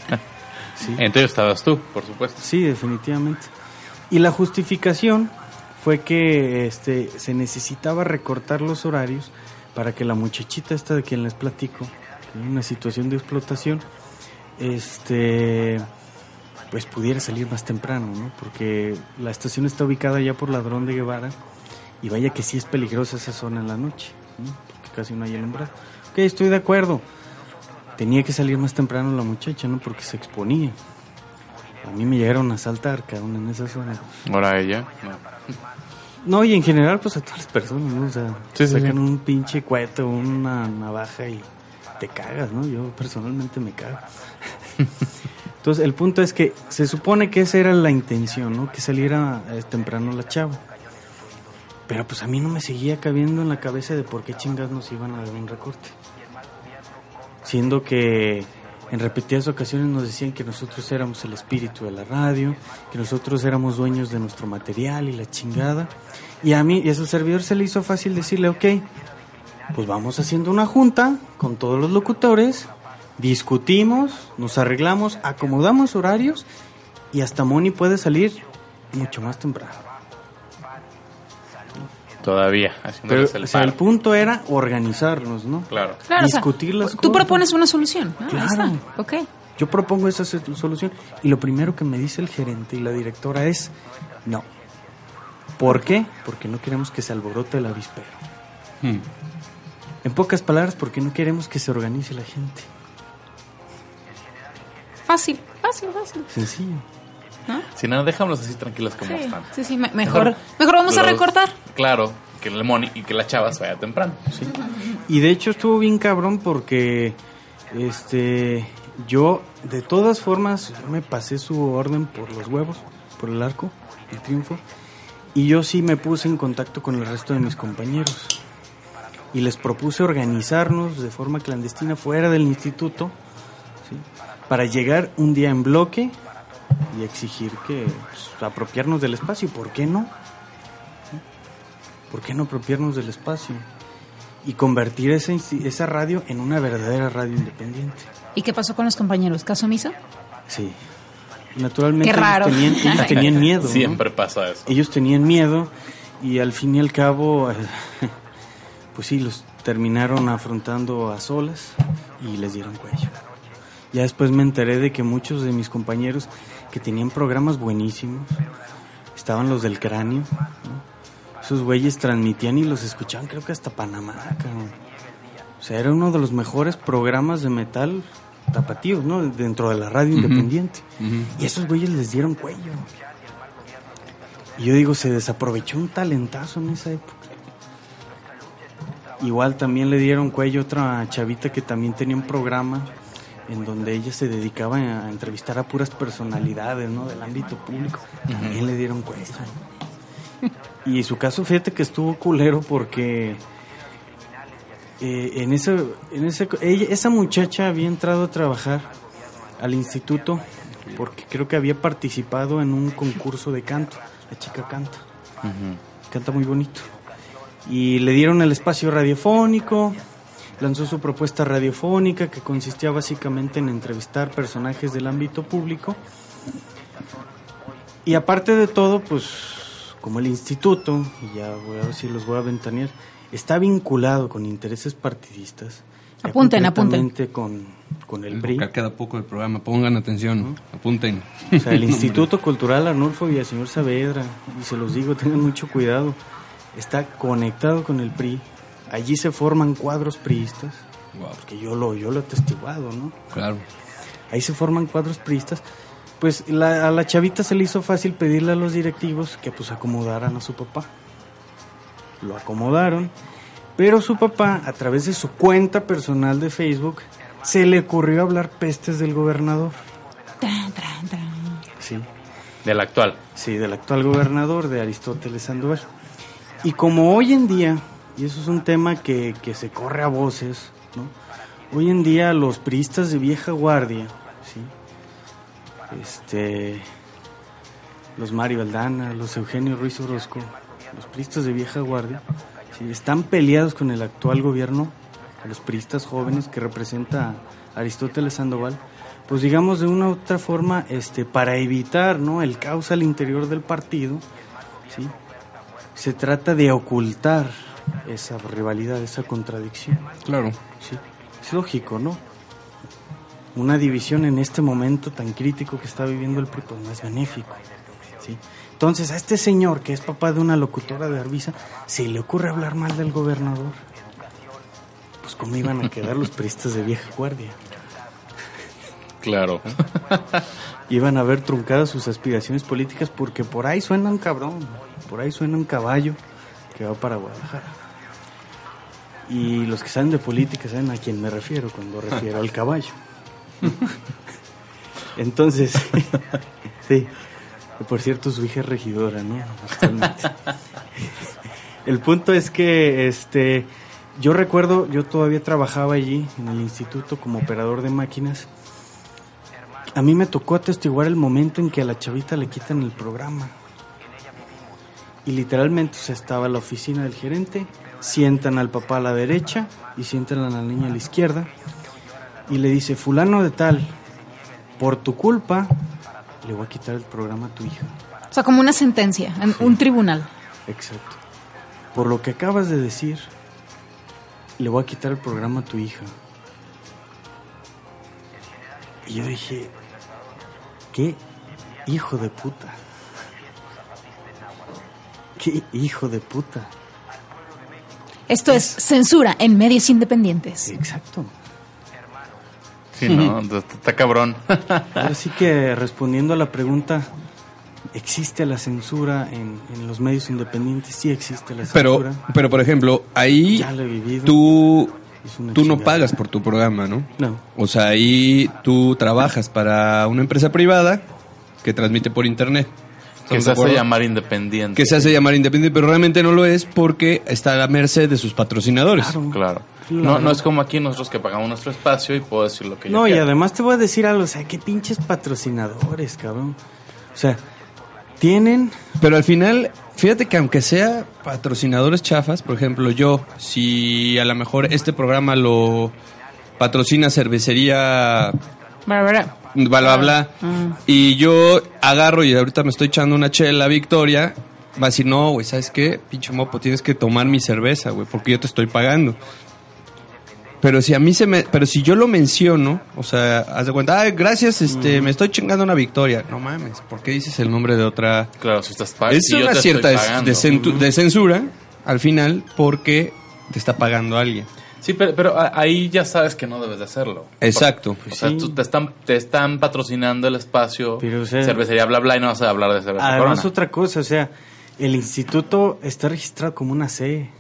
¿sí? Ellos estabas tú, por supuesto. Sí, definitivamente. Y la justificación fue que este, se necesitaba recortar los horarios para que la muchachita esta de quien les platico, en una situación de explotación, este, pues pudiera salir más temprano, ¿no? Porque la estación está ubicada ya por Ladrón de Guevara y vaya que sí es peligrosa esa zona en la noche, ¿no? Porque casi no hay alumbrado. Ok, estoy de acuerdo. Tenía que salir más temprano la muchacha, ¿no? Porque se exponía. A mí me llegaron a asaltar, cabrón, en esa zona. Ahora ella. no. No, y en general, pues a todas las personas, ¿no? O sea, sí, sacan sí. un pinche cohete o una navaja y te cagas, ¿no? Yo personalmente me cago. Entonces, el punto es que se supone que esa era la intención, ¿no? Que saliera eh, temprano la chava. Pero pues a mí no me seguía cabiendo en la cabeza de por qué chingas nos iban a dar un recorte. Siendo que en repetidas ocasiones nos decían que nosotros éramos el espíritu de la radio, que nosotros éramos dueños de nuestro material y la chingada. Y a mí y a su servidor se le hizo fácil decirle, ok, pues vamos haciendo una junta con todos los locutores, discutimos, nos arreglamos, acomodamos horarios y hasta Moni puede salir mucho más temprano. Todavía, Pero el o sea, el paro. punto era organizarnos, ¿no? Claro. Claro, o sea, Discutir las tú cosas. propones una solución. ¿no? Ahí Claro. está. Ok. Yo propongo esa so- solución y lo primero que me dice el gerente y la directora es no. ¿Por qué? Porque no queremos que se alborote el avispero. Hmm. En pocas palabras, porque no queremos que se organice la gente. Fácil, fácil, fácil. Sencillo. Si no, déjamelos así tranquilos como Sí, están. sí, sí, me- mejor, mejor vamos a recortar. Claro, que el money y que la chava se vaya temprano. Sí. Y de hecho estuvo bien cabrón porque este yo de todas formas yo me pasé su orden por los huevos, por el arco, el triunfo, y yo sí me puse en contacto con el resto de mis compañeros. Y les propuse organizarnos de forma clandestina fuera del instituto, ¿sí? para llegar un día en bloque y exigir que pues, apropiarnos del espacio. ¿Por qué no? ¿Sí? ¿Por qué no apropiarnos del espacio? y convertir esa, esa radio en una verdadera radio independiente. ¿Y qué pasó con los compañeros? ¿Caso omiso? Sí. Naturalmente Qué raro. Ellos, tenían, ellos tenían miedo. ¿no? Siempre pasa eso. Ellos tenían miedo y al fin y al cabo, pues sí, los terminaron afrontando a solas y les dieron cuello. Ya después me enteré de que muchos de mis compañeros que tenían programas buenísimos, estaban los del cráneo, ¿no? Esos güeyes transmitían y los escuchaban creo que hasta Panamá, cabrón. O sea, era uno de los mejores programas de metal tapatíos, ¿no? Dentro de la radio independiente. Y esos güeyes les dieron cuello. Y yo digo, se desaprovechó un talentazo en esa época. Igual también le dieron cuello a otra chavita que también tenía un programa en donde ella se dedicaba a entrevistar a puras personalidades, ¿no? Del ámbito público. También le dieron cuello. Y su caso, fíjate que estuvo culero porque eh, en ese, en ese, ella, esa muchacha había entrado a trabajar al instituto porque creo que había participado en un concurso de canto. La chica canta, canta muy bonito. Y le dieron el espacio radiofónico, lanzó su propuesta radiofónica que consistía básicamente en entrevistar personajes del ámbito público. Y aparte de todo, pues como el instituto, y ya voy a ver si los voy a ventanear, está vinculado con intereses partidistas. Apunten, apunten. Con, con el BRI. Queda poco del programa, pongan atención, apunten. O sea, el Instituto Cultural Arnulfo Villaseñor Saavedra, y se los digo, tengan mucho cuidado, está conectado con el PRI. Allí se forman cuadros priistas, Wow. porque yo lo, yo lo he atestiguado, ¿no? Claro. Ahí se forman cuadros priistas. Pues la- a la chavita se le hizo fácil pedirle a los directivos que pues acomodaran a su papá. Lo acomodaron, pero su papá, a través de su cuenta personal de Facebook, se le ocurrió hablar pestes del gobernador. Tran, tran, tran. Sí. Del actual. Sí, del actual gobernador de Aristóteles Sandoval. Y como hoy en día, y eso es un tema que, que se corre a voces, ¿no? Hoy en día los priistas de vieja guardia. Este, los Mario Aldana, los Eugenio Ruiz Orozco, los priistas de vieja guardia, están peleados con el actual gobierno, los priistas jóvenes que representa Aristóteles Sandoval, pues digamos de una u otra forma, este, para evitar ¿no? el caos al interior del partido, se trata de ocultar esa rivalidad, esa contradicción. Claro. Sí, es lógico, ¿no? Una división en este momento tan crítico que está viviendo el PRI, pues no es benéfico. ¿sí? Entonces, a este señor, que es papá de una locutora de Arvisa, se le ocurre hablar mal del gobernador. Pues, ¿cómo iban a quedar los priistas de vieja guardia? Claro. Iban a ver truncadas sus aspiraciones políticas porque por ahí suena un cabrón, por ahí suena un caballo que va para Guadalajara. Y los que saben de política saben a quién me refiero cuando refiero al caballo. Entonces, sí, por cierto su hija es regidora, ¿no? El punto es que, este, yo recuerdo, yo todavía trabajaba allí en el instituto como operador de máquinas. A mí me tocó atestiguar el momento en que a la chavita le quitan el programa. Y literalmente o sea, estaba la oficina del gerente, sientan al papá a la derecha y sientan a la niña a la izquierda. Y le dice, fulano de tal, por tu culpa, le voy a quitar el programa a tu hija. O sea, como una sentencia, en un tribunal. Exacto. Por lo que acabas de decir, le voy a quitar el programa a tu hija. Y yo dije, qué hijo de puta. Qué hijo de puta. Esto es censura en medios independientes. Exacto. Sí, no, está cabrón. Ahora sí que respondiendo a la pregunta, ¿existe la censura en, en los medios independientes? Sí existe la Pero, censura. pero por ejemplo, ahí Ya lo he vivido. tú, tú no pagas por tu programa, ¿no? No. O sea, ahí tú trabajas para una empresa privada que transmite por internet. Que ¿Estamos se hace llamar independiente. Que se hace llamar independiente, pero realmente no lo es porque está a la merced de sus patrocinadores. Claro. Claro. Claro. No, no es como aquí nosotros que pagamos nuestro espacio y puedo decir lo que yo No, y además te voy a decir algo, o sea, qué pinches patrocinadores, cabrón. O sea, tienen Pero al final, fíjate que aunque sea patrocinadores chafas, por ejemplo, yo, si a lo mejor este programa lo patrocina cervecería bla bla bla, y yo agarro y ahorita me estoy echando una chela Victoria, va a decir, no, güey, ¿sabes qué? Pinche mopo, tienes que tomar mi cerveza, güey, porque yo te estoy pagando. Pero si a mí se me, pero si yo lo menciono, o sea, haz de cuenta, ay, gracias, este, me estoy chingando una victoria. No mames, ¿por qué dices el nombre de otra? Claro, si estás pa- es si una cierta pagando. de censura al final porque te está pagando alguien. Sí, pero, pero a- ahí ya sabes que no debes de hacerlo. Exacto. O sea, tú- te, están, te están patrocinando el espacio, Pero, o sea- cervecería bla bla y no vas a hablar de cerveza Además, Corona. otra cosa, o sea, el instituto está registrado como una C.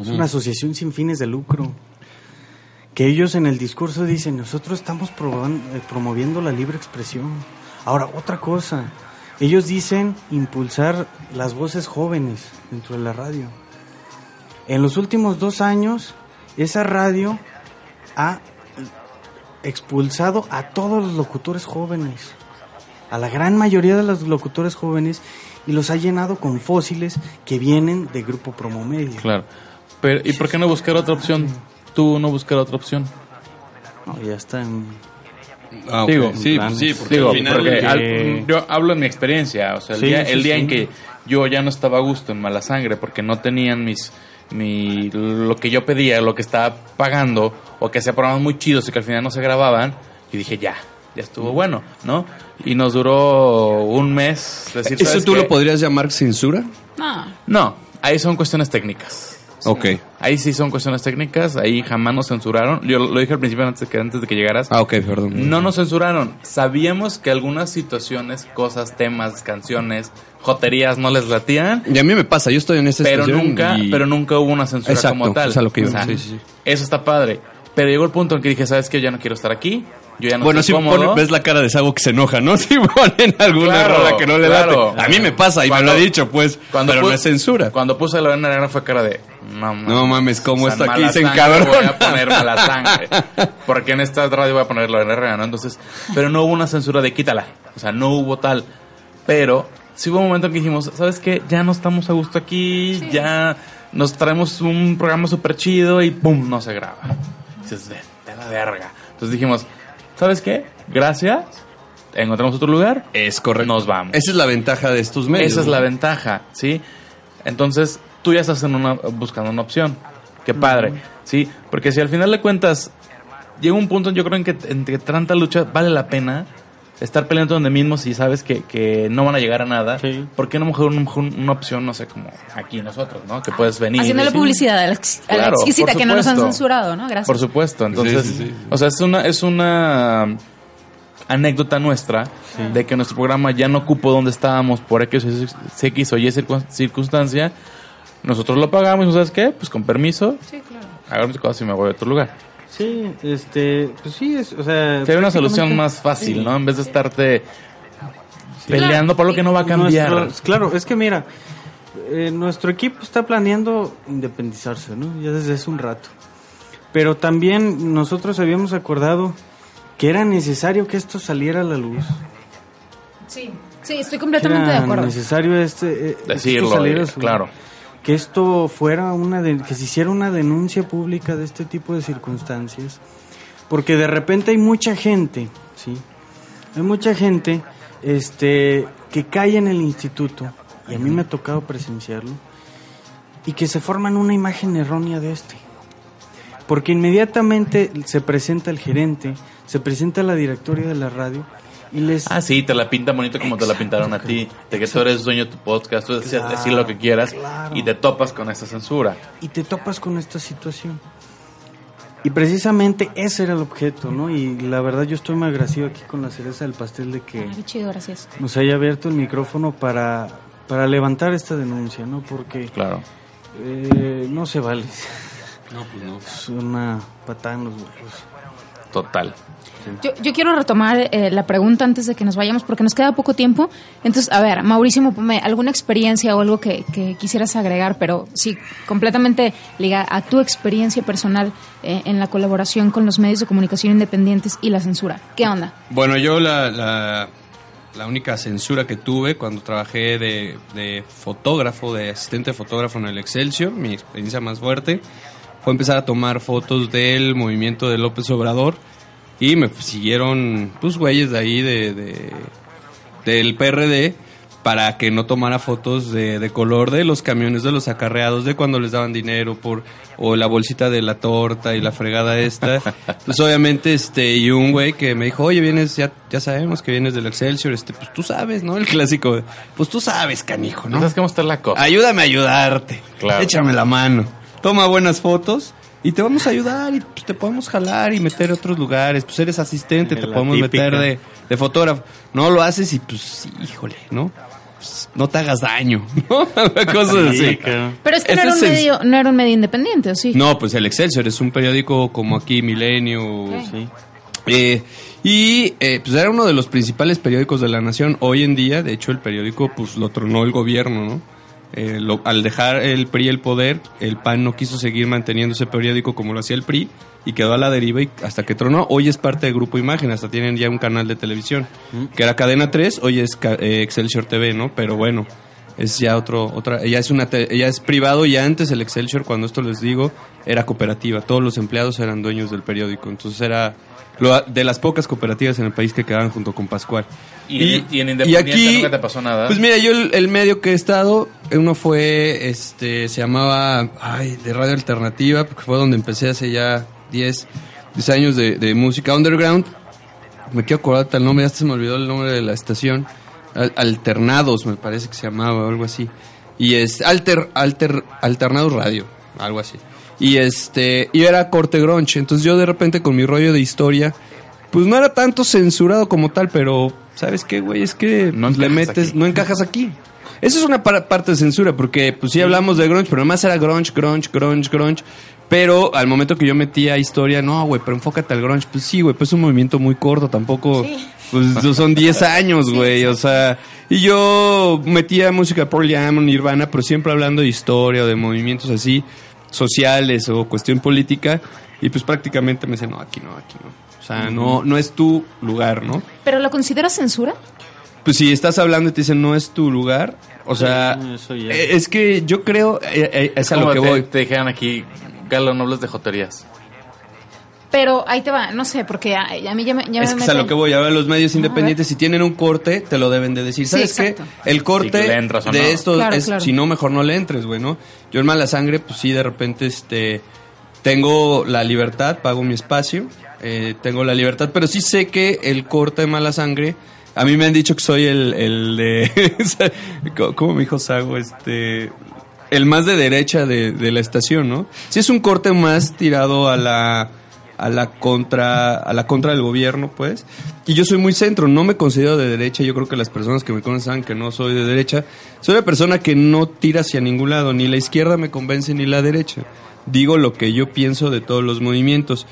Es una asociación sin fines de lucro. Que ellos en el discurso dicen, nosotros estamos eh, promoviendo la libre expresión. Ahora, otra cosa, ellos dicen impulsar las voces jóvenes dentro de la radio. En los últimos dos años, esa radio ha expulsado a todos los locutores jóvenes, a la gran mayoría de los locutores jóvenes, y los ha llenado con fósiles que vienen de Grupo Promomedia. Claro. Pero, ¿Y por qué no buscar otra opción? Tú no buscar otra opción. No, ya está en... Ah. Digo, sí, pues sí, porque Digo, al final porque que- al- yo hablo en mi experiencia, o sea, el Sí, día, sí, el día sí. en que yo ya no estaba a gusto en mala sangre porque no tenían mis mi lo que yo pedía, lo que estaba pagando o que hacía programas muy chidos y que al final no se grababan, y dije, ya, ya estuvo bueno, ¿no? Y nos duró un mes decir, ¿Eso ¿sabes tú qué? lo podrías llamar censura? No. No, ahí son cuestiones técnicas. Ok. Ahí sí son cuestiones técnicas, ahí jamás nos censuraron. Yo lo, dije al principio antes que antes de que llegaras. Ah, ok, perdón. No nos censuraron. Sabíamos que algunas situaciones, cosas, temas, canciones, joterías no les latían, Y a mí me pasa, yo estoy en esta pero nunca, y- pero nunca hubo una censura Exacto, como tal. es a lo que iba. O sea, Sí, sí. Eso está padre. Pero llegó el punto en que dije, ¿sabes qué? Ya no quiero estar aquí. Yo ya no bueno, si cómodo. ves la cara de Sago que se enoja, ¿no? Si ponen alguna Claro, rola que no le claro. late. A mí me pasa y Cuando- me lo ha dicho, pues. cuando pero no es censura. Cuando puse la vena negra fue cara de... No mames, No mames, ¿cómo está aquí? Se encabrona. Voy a poner mala sangre. Porque en esta radio voy a poner la vena negra, ¿no? Entonces, pero no hubo una censura de quítala. O sea, no hubo tal. Pero sí hubo un momento en que dijimos, ¿sabes qué? Ya no estamos a gusto aquí, ya nos traemos un programa súper chido y ¡pum! no se graba. Dices, de, de la verga. Entonces dijimos, ¿sabes qué? Gracias. Encontramos otro lugar. Es correcto. Nos vamos. Esa es la ventaja de estos medios. Esa es la ventaja, ¿sí? Entonces, tú ya estás en una, buscando una opción. Qué padre, ¿sí? Porque si al final de cuentas llega un punto, yo creo en que entre tanta lucha vale la pena estar peleando donde mismo si sabes que, que no van a llegar a nada. Sí. ¿Por qué no mejor un- un- una opción, no sé, como aquí nosotros, ¿no? Que puedes venir. Haciéndole publicidad a la, ex- a la Claro, exquisita que no nos han censurado, ¿no? Gracias. Por supuesto, entonces, Sí, sí, sí. o sea, es una, es una anécdota nuestra de que nuestro programa ya no ocupó donde estábamos por X, o- X o Y circun- circunstancia. Nosotros lo pagamos y ¿sabes qué? Pues con permiso, Sí, claro. hago mis cosas y me voy a otro lugar. Sí, este, pues sí, es, o sea... Sería una solución más fácil, sí. ¿no? En vez de estarte peleando por lo que no va a cambiar. Nuestro- claro, es que mira, eh, nuestro equipo está planeando independizarse, ¿no? Ya desde hace un rato. Pero también nosotros habíamos acordado que era necesario que esto saliera a la luz. Sí, sí, estoy completamente de era acuerdo. necesario este, eh, que Decirlo, esto saliera eh, a su- claro. Que esto fuera una que se hiciera una denuncia pública de este tipo de circunstancias, porque de repente hay mucha gente, sí, hay mucha gente, este, que cae en el instituto y a mí me ha tocado presenciarlo y que se forman una imagen errónea de este, porque inmediatamente se presenta el gerente, se presenta la directoria de la radio y les Ah, sí, te la pinta bonito como te la pintaron a ti. De que tú eres dueño de tu podcast, tú Claro, decir lo que quieras claro. y te topas con esta censura. y te topas con esta situación. Y precisamente ese era el objeto, ¿no? Y la verdad yo estoy muy agradecido aquí con la cereza del pastel de que qué chido, gracias. nos haya abierto el micrófono para, para levantar esta denuncia, ¿no? Porque Claro. eh, no se vale. No, pues no. Es una patada en los huevos. Total. Yo, yo quiero retomar eh, la pregunta antes de que nos vayamos porque nos queda poco tiempo. Entonces, a ver, Mauricio Mopome, ¿alguna experiencia o algo que, que quisieras agregar, pero sí, completamente ligada a tu experiencia personal eh, en la colaboración con los medios de comunicación independientes y la censura? ¿Qué onda? Bueno, yo la, la, la única censura que tuve cuando trabajé de, de fotógrafo, de asistente fotógrafo en el Excelsior, mi experiencia más fuerte, fue empezar a tomar fotos del movimiento de López Obrador y me siguieron, pues, güeyes de ahí de, de- del PRD para que no tomara fotos de, de color de los camiones, de los acarreados, de cuando les daban dinero por o la bolsita de la torta y la fregada esta. Pues obviamente este y un güey que me dijo, "Oye, vienes ya ya sabemos que vienes del Excelsior, este pues tú sabes, ¿no? El clásico, pues tú sabes, canijo, ¿no? ¿Sabes cómo está la cosa? Ayúdame a ayudarte. Claro. Échame la mano. Toma buenas fotos y te vamos a ayudar y pues, te podemos jalar y meter a otros lugares. Pues eres asistente, te La podemos típica. meter de, de fotógrafo. No lo haces y pues, híjole, ¿no? Pues, no te hagas daño, ¿no? Cosas Sí, así. claro. Pero es que no era, un medio, no era un medio independiente, ¿o sí? No, pues el Excelsior es un periódico como aquí, Milenio. Sí. Eh, y eh, pues era uno de los principales periódicos de la nación. Hoy en día, de hecho, el periódico pues lo tronó el gobierno, ¿no? Eh, lo- al dejar el PRI el poder, el PAN no quiso seguir manteniendo ese periódico como lo hacía el PRI y quedó a la deriva y hasta que tronó. Hoy es parte del Grupo Imagen, hasta tienen ya un canal de televisión, que era Cadena 3, hoy es eh, Excelsior TV, ¿no? Pero bueno, es ya otro, otra, ella es una, te- ella es privado y antes el Excelsior, cuando esto les digo, era cooperativa. Todos los empleados eran dueños del periódico, entonces era lo- de las pocas cooperativas en el país que quedaban junto con Pascual. Y, y en Independiente nunca te pasó nada. Pues mira, yo el, el medio que he estado, uno fue, este, se llamaba, ay, de radio alternativa, porque fue donde empecé hace ya 10, 10 años de, de música underground. Me quiero acordar tal nombre, ya se me olvidó el nombre de la estación. Al- Alternados, me parece que se llamaba, o algo así. Y es Alter, Alter, Alternados Radio, algo así. Y este, y era corte grunge. Entonces yo de repente con mi rollo de historia, pues no era tanto censurado como tal, pero ¿sabes qué, güey? Es que No le metes, aquí. no encajas aquí. Eso es una par- parte de censura, porque pues sí hablamos de grunge, pero además era grunge, grunge, grunge, grunge. Pero al momento que yo metía historia, no, güey, pero enfócate al grunge. Pues sí, güey, pues es un movimiento muy corto, tampoco. Pues son 10 años, güey, o sea. Y yo metía música por Jam, Nirvana, pero siempre hablando de historia o de movimientos así, sociales o cuestión política. Y pues prácticamente me decían, no, aquí no, aquí no. O sea, no, no es tu lugar, ¿no? ¿Pero lo consideras censura? Pues si estás hablando y te dicen no es tu lugar, o sea, eh, es que yo creo, eh, eh, es a lo que te, voy. te dijeran aquí, Galo, no hables de joterías. Pero ahí te va, no sé, porque a, a mí ya me, ya Es me que es a lo que voy. Ahora los medios a independientes, ver. si tienen un corte, te lo deben de decir. Sí, ¿Sabes qué? exacto. El corte Si le entras o de no. esto Claro, es, claro. si no, mejor no le entres, güey, ¿no? Yo en Mala Sangre, pues sí, de repente, este, tengo la libertad, pago mi espacio, eh, tengo la libertad, pero sí sé que el corte de Mala Sangre, a mí me han dicho que soy el, el de, ¿cómo me dijo Sago? Este, el más de derecha de, de la estación, ¿no? Sí es un corte más tirado a la a la contra a la contra del gobierno, pues. Y yo soy muy centro, no me considero de derecha, yo creo que las personas que me conocen saben que no soy de derecha. Soy una persona que no tira hacia ningún lado, ni la izquierda me convence ni la derecha. Digo lo que yo pienso de todos los movimientos.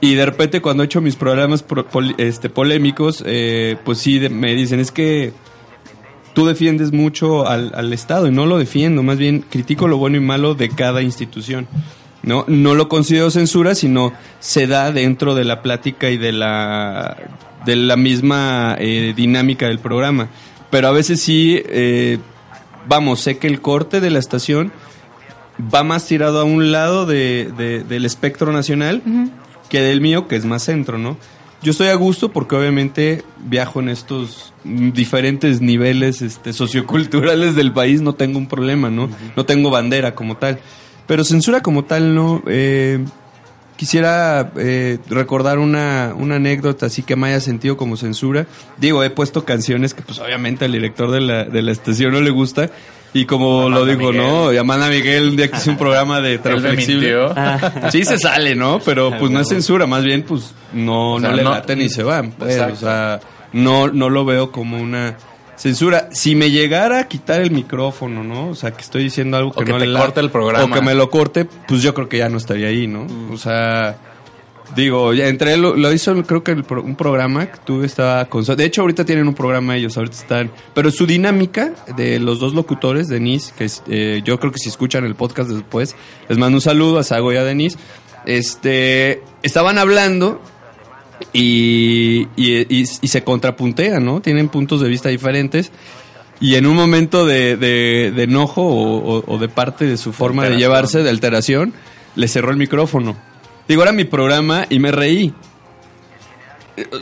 Y de repente cuando he hecho mis programas pro- pol- este, polémicos, eh, pues sí de- me dicen, es que tú defiendes mucho al, al Estado y no lo defiendo, más bien critico lo bueno y malo de cada institución. No, no lo considero censura, sino se da dentro de la plática y de la, de la misma eh, dinámica del programa. Pero a veces sí, eh, vamos, sé que el corte de la estación va más tirado a un lado de, de- del espectro nacional que del mío, que es más centro, ¿no? Yo estoy a gusto porque obviamente viajo en estos diferentes niveles este, socioculturales del país, no tengo un problema, ¿no? No tengo bandera como tal. Pero censura como tal, no. Eh, quisiera eh, recordar una, una anécdota así que me haya sentido como censura. Digo, he puesto canciones que pues obviamente al director de la, de la estación no le gusta. Y como Amanda lo digo, Miguel. ¿no? Y Amanda Miguel un día que hizo un programa de Transflexible. mintió. Sí se sale, ¿no? Pero pues no es censura, más bien pues no, O sea, no le no- laten y se van. pues, o sea, no, no lo veo como una censura. Si me llegara a quitar el micrófono, ¿no? O sea, que estoy diciendo algo que, O que no te le corte el programa. O que me lo corte, pues yo creo que ya no estaría ahí, ¿no? Mm. O sea, digo, ya entre lo, lo hizo creo que el pro- un programa que tú estaba con... De hecho, ahorita tienen un programa ellos, ahorita están... Pero su dinámica de los dos locutores, Denise, que es, eh, yo creo que si escuchan el podcast después, les mando un saludo a Sago y a Denise. Este, estaban hablando y, y, y- y se contrapuntean, ¿no? Tienen puntos de vista diferentes. Y en un momento de, de- de enojo o, de parte de su forma de llevarse, de alteración, le cerró el micrófono. Digo, era mi programa y me reí.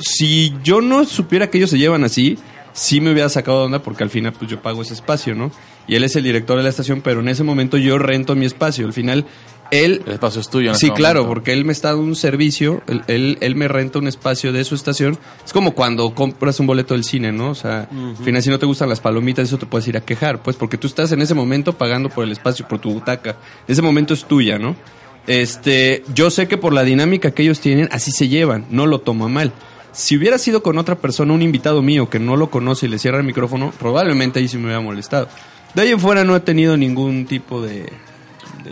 Si yo no supiera que ellos se llevan así, sí me hubiera sacado de onda porque al final pues yo pago ese espacio, ¿no? Y él es el director de la estación, pero en ese momento yo rento mi espacio. Al final, él... El espacio es tuyo. en Sí, ese claro, momento. porque él me está dando un servicio, él, él, él me renta un espacio de su estación. Es como cuando compras un boleto del cine, ¿no? O sea, al final si no te gustan las palomitas, eso te puedes ir a quejar, pues porque tú estás en ese momento pagando por el espacio, por tu butaca. Ese momento es tuya, ¿no? Este, yo sé que por la dinámica que ellos tienen, así se llevan, no lo tomo mal. Si hubiera sido con otra persona, un invitado mío que no lo conoce y le cierra el micrófono, probablemente ahí sí me hubiera molestado. De ahí en fuera no he tenido ningún tipo de...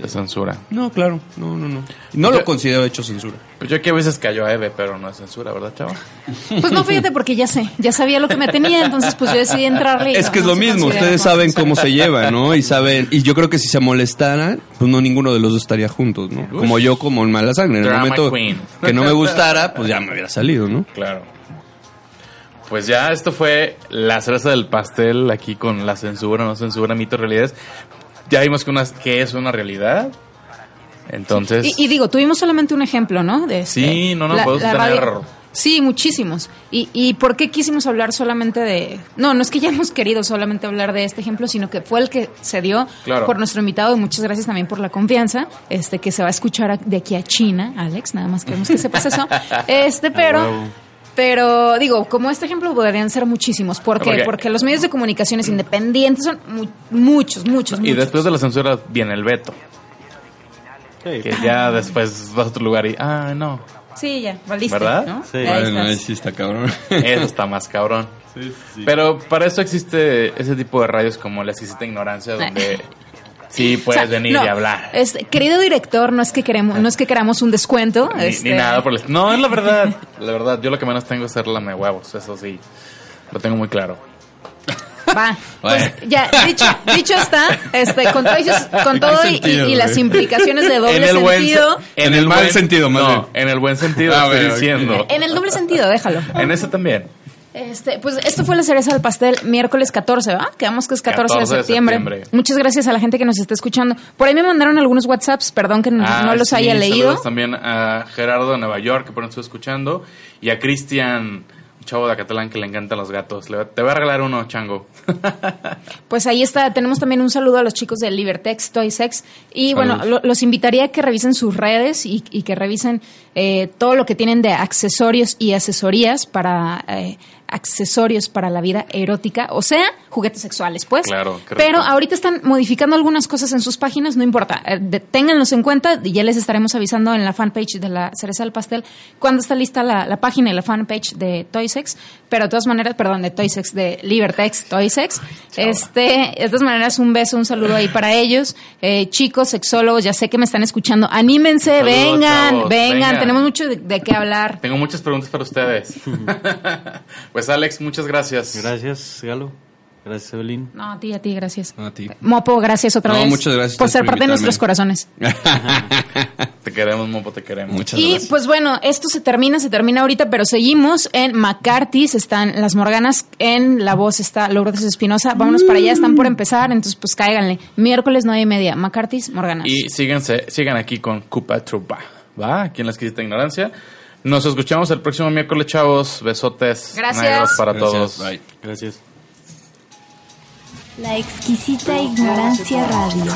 De censura. No, claro, no, no, no. No Yo- lo considero hecho censura. Pues yo aquí a veces cayó a Eve, pero no es censura, ¿verdad, chava? Pues no, fíjate, porque ya sé, ya sabía lo que me tenía, entonces pues yo decidí entrarle. y Es no, que es no lo mismo, ustedes saben censura. cómo se lleva, ¿no? Y saben, y yo creo que si se molestaran, pues no ninguno de los dos estaría juntos, ¿no? Como yo, como en mala sangre. En el Drama momento queen. que no me gustara, pues ya me hubiera salido, ¿no? Claro. Pues ya esto fue la cereza del pastel aquí con la censura, no censura, mitos, realidades. Ya vimos que, una, que es una realidad. Entonces, Y, y digo, tuvimos solamente un ejemplo, ¿no? De este, Sí, no, no, podemos tener- Sí, muchísimos. Y, ¿Y por qué quisimos hablar solamente de...? No, no es que ya hemos querido solamente hablar de este ejemplo, sino que fue el que se dio Claro. por nuestro invitado. Y muchas gracias también por la confianza, este que se va a escuchar de aquí a China, Alex. Nada más queremos que sepas eso. Este, pero... Pero digo, como este ejemplo podrían ser muchísimos. ¿Por qué? Ok. Porque los medios de comunicaciones independientes son mu- muchos, muchos, y muchos. después de la censura viene el veto. Sí. Que ya después vas a otro lugar y, ah, no. Sí, ya, valiste, ¿Verdad? ¿no? Sí. Ahí Bueno, ahí sí está cabrón. Eso está más cabrón. Pero para eso existe ese tipo de radios como la exquisita ignorancia, donde sí puedes O sea, venir no, y hablar. este, querido director, no es que queremos, no es que queramos un descuento. Ni, este, ni nada por el No, es la verdad. La verdad, yo lo que menos tengo es ser lame huevos, eso sí. Lo tengo muy claro. Va. Pues ya, dicho, dicho está, este, con todo, con ¿En todo y- sentido, y, y las implicaciones de doble en el buen sentido. se- En el mal sentido, más No, bien. en el buen sentido Ah, estoy diciendo. En el doble sentido, déjalo. En ese también. Este, pues esto fue la cereza del pastel miércoles 14, ¿verdad? Quedamos que es 14, 14 de, de septiembre. septiembre. Muchas gracias a la gente que nos está escuchando. Por ahí me mandaron algunos WhatsApps, perdón que no, Ah, no los sí, haya leído. Saludos también a Gerardo de Nueva York, que por nos estuvo escuchando. Y a Cristian, un chavo de Acatlán que le encantan los gatos. Te voy a regalar uno, chango. Pues ahí está, tenemos también un saludo a los chicos de Libertex, Toy Sex. Y bueno, lo- los invitaría a que revisen sus redes y, y que revisen eh, todo lo que tienen de accesorios y asesorías para eh, accesorios para la vida erótica, o sea, juguetes sexuales, pues. Claro. Pero ahorita están modificando algunas cosas en sus páginas, no importa, eh, ténganlos en cuenta y ya les estaremos avisando en la fanpage de la cereza del pastel cuando está lista la, la página y la fanpage de Toy Sex, pero de todas maneras, perdón, de Toy Sex, de Libertex Toy Sex. Este, de todas maneras, un beso, un saludo ahí para ellos. Eh, chicos, sexólogos, ya sé que me están escuchando, anímense, Saludos, vengan, vengan, vengan. tenemos mucho de, de qué hablar. Tengo muchas preguntas para ustedes. pues Alex, muchas gracias. Gracias, Galo. Gracias, Evelyn. No, a ti, a ti, gracias. A ti. Mopo, gracias otra No, vez. muchas gracias Por ser por parte de nuestros corazones. Te queremos, Mopo, te queremos. Muchas Y gracias. pues bueno, esto se termina, se termina ahorita, pero seguimos en McCarthy's, están las Morganas, en la voz está Lourdes Espinosa. Vámonos para allá, están por empezar, entonces pues cáiganle. Miércoles nueve y media, McCarthy's, Morganas. Y síganse, sigan aquí con Cupa Trupa, ¿va? Aquí en la exquisita ignorancia. Nos escuchamos el próximo miércoles, chavos. Besotes Gracias. negros para Gracias, todos. bye. Gracias. La exquisita ignorancia radio.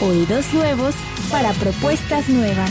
Oídos nuevos para propuestas nuevas.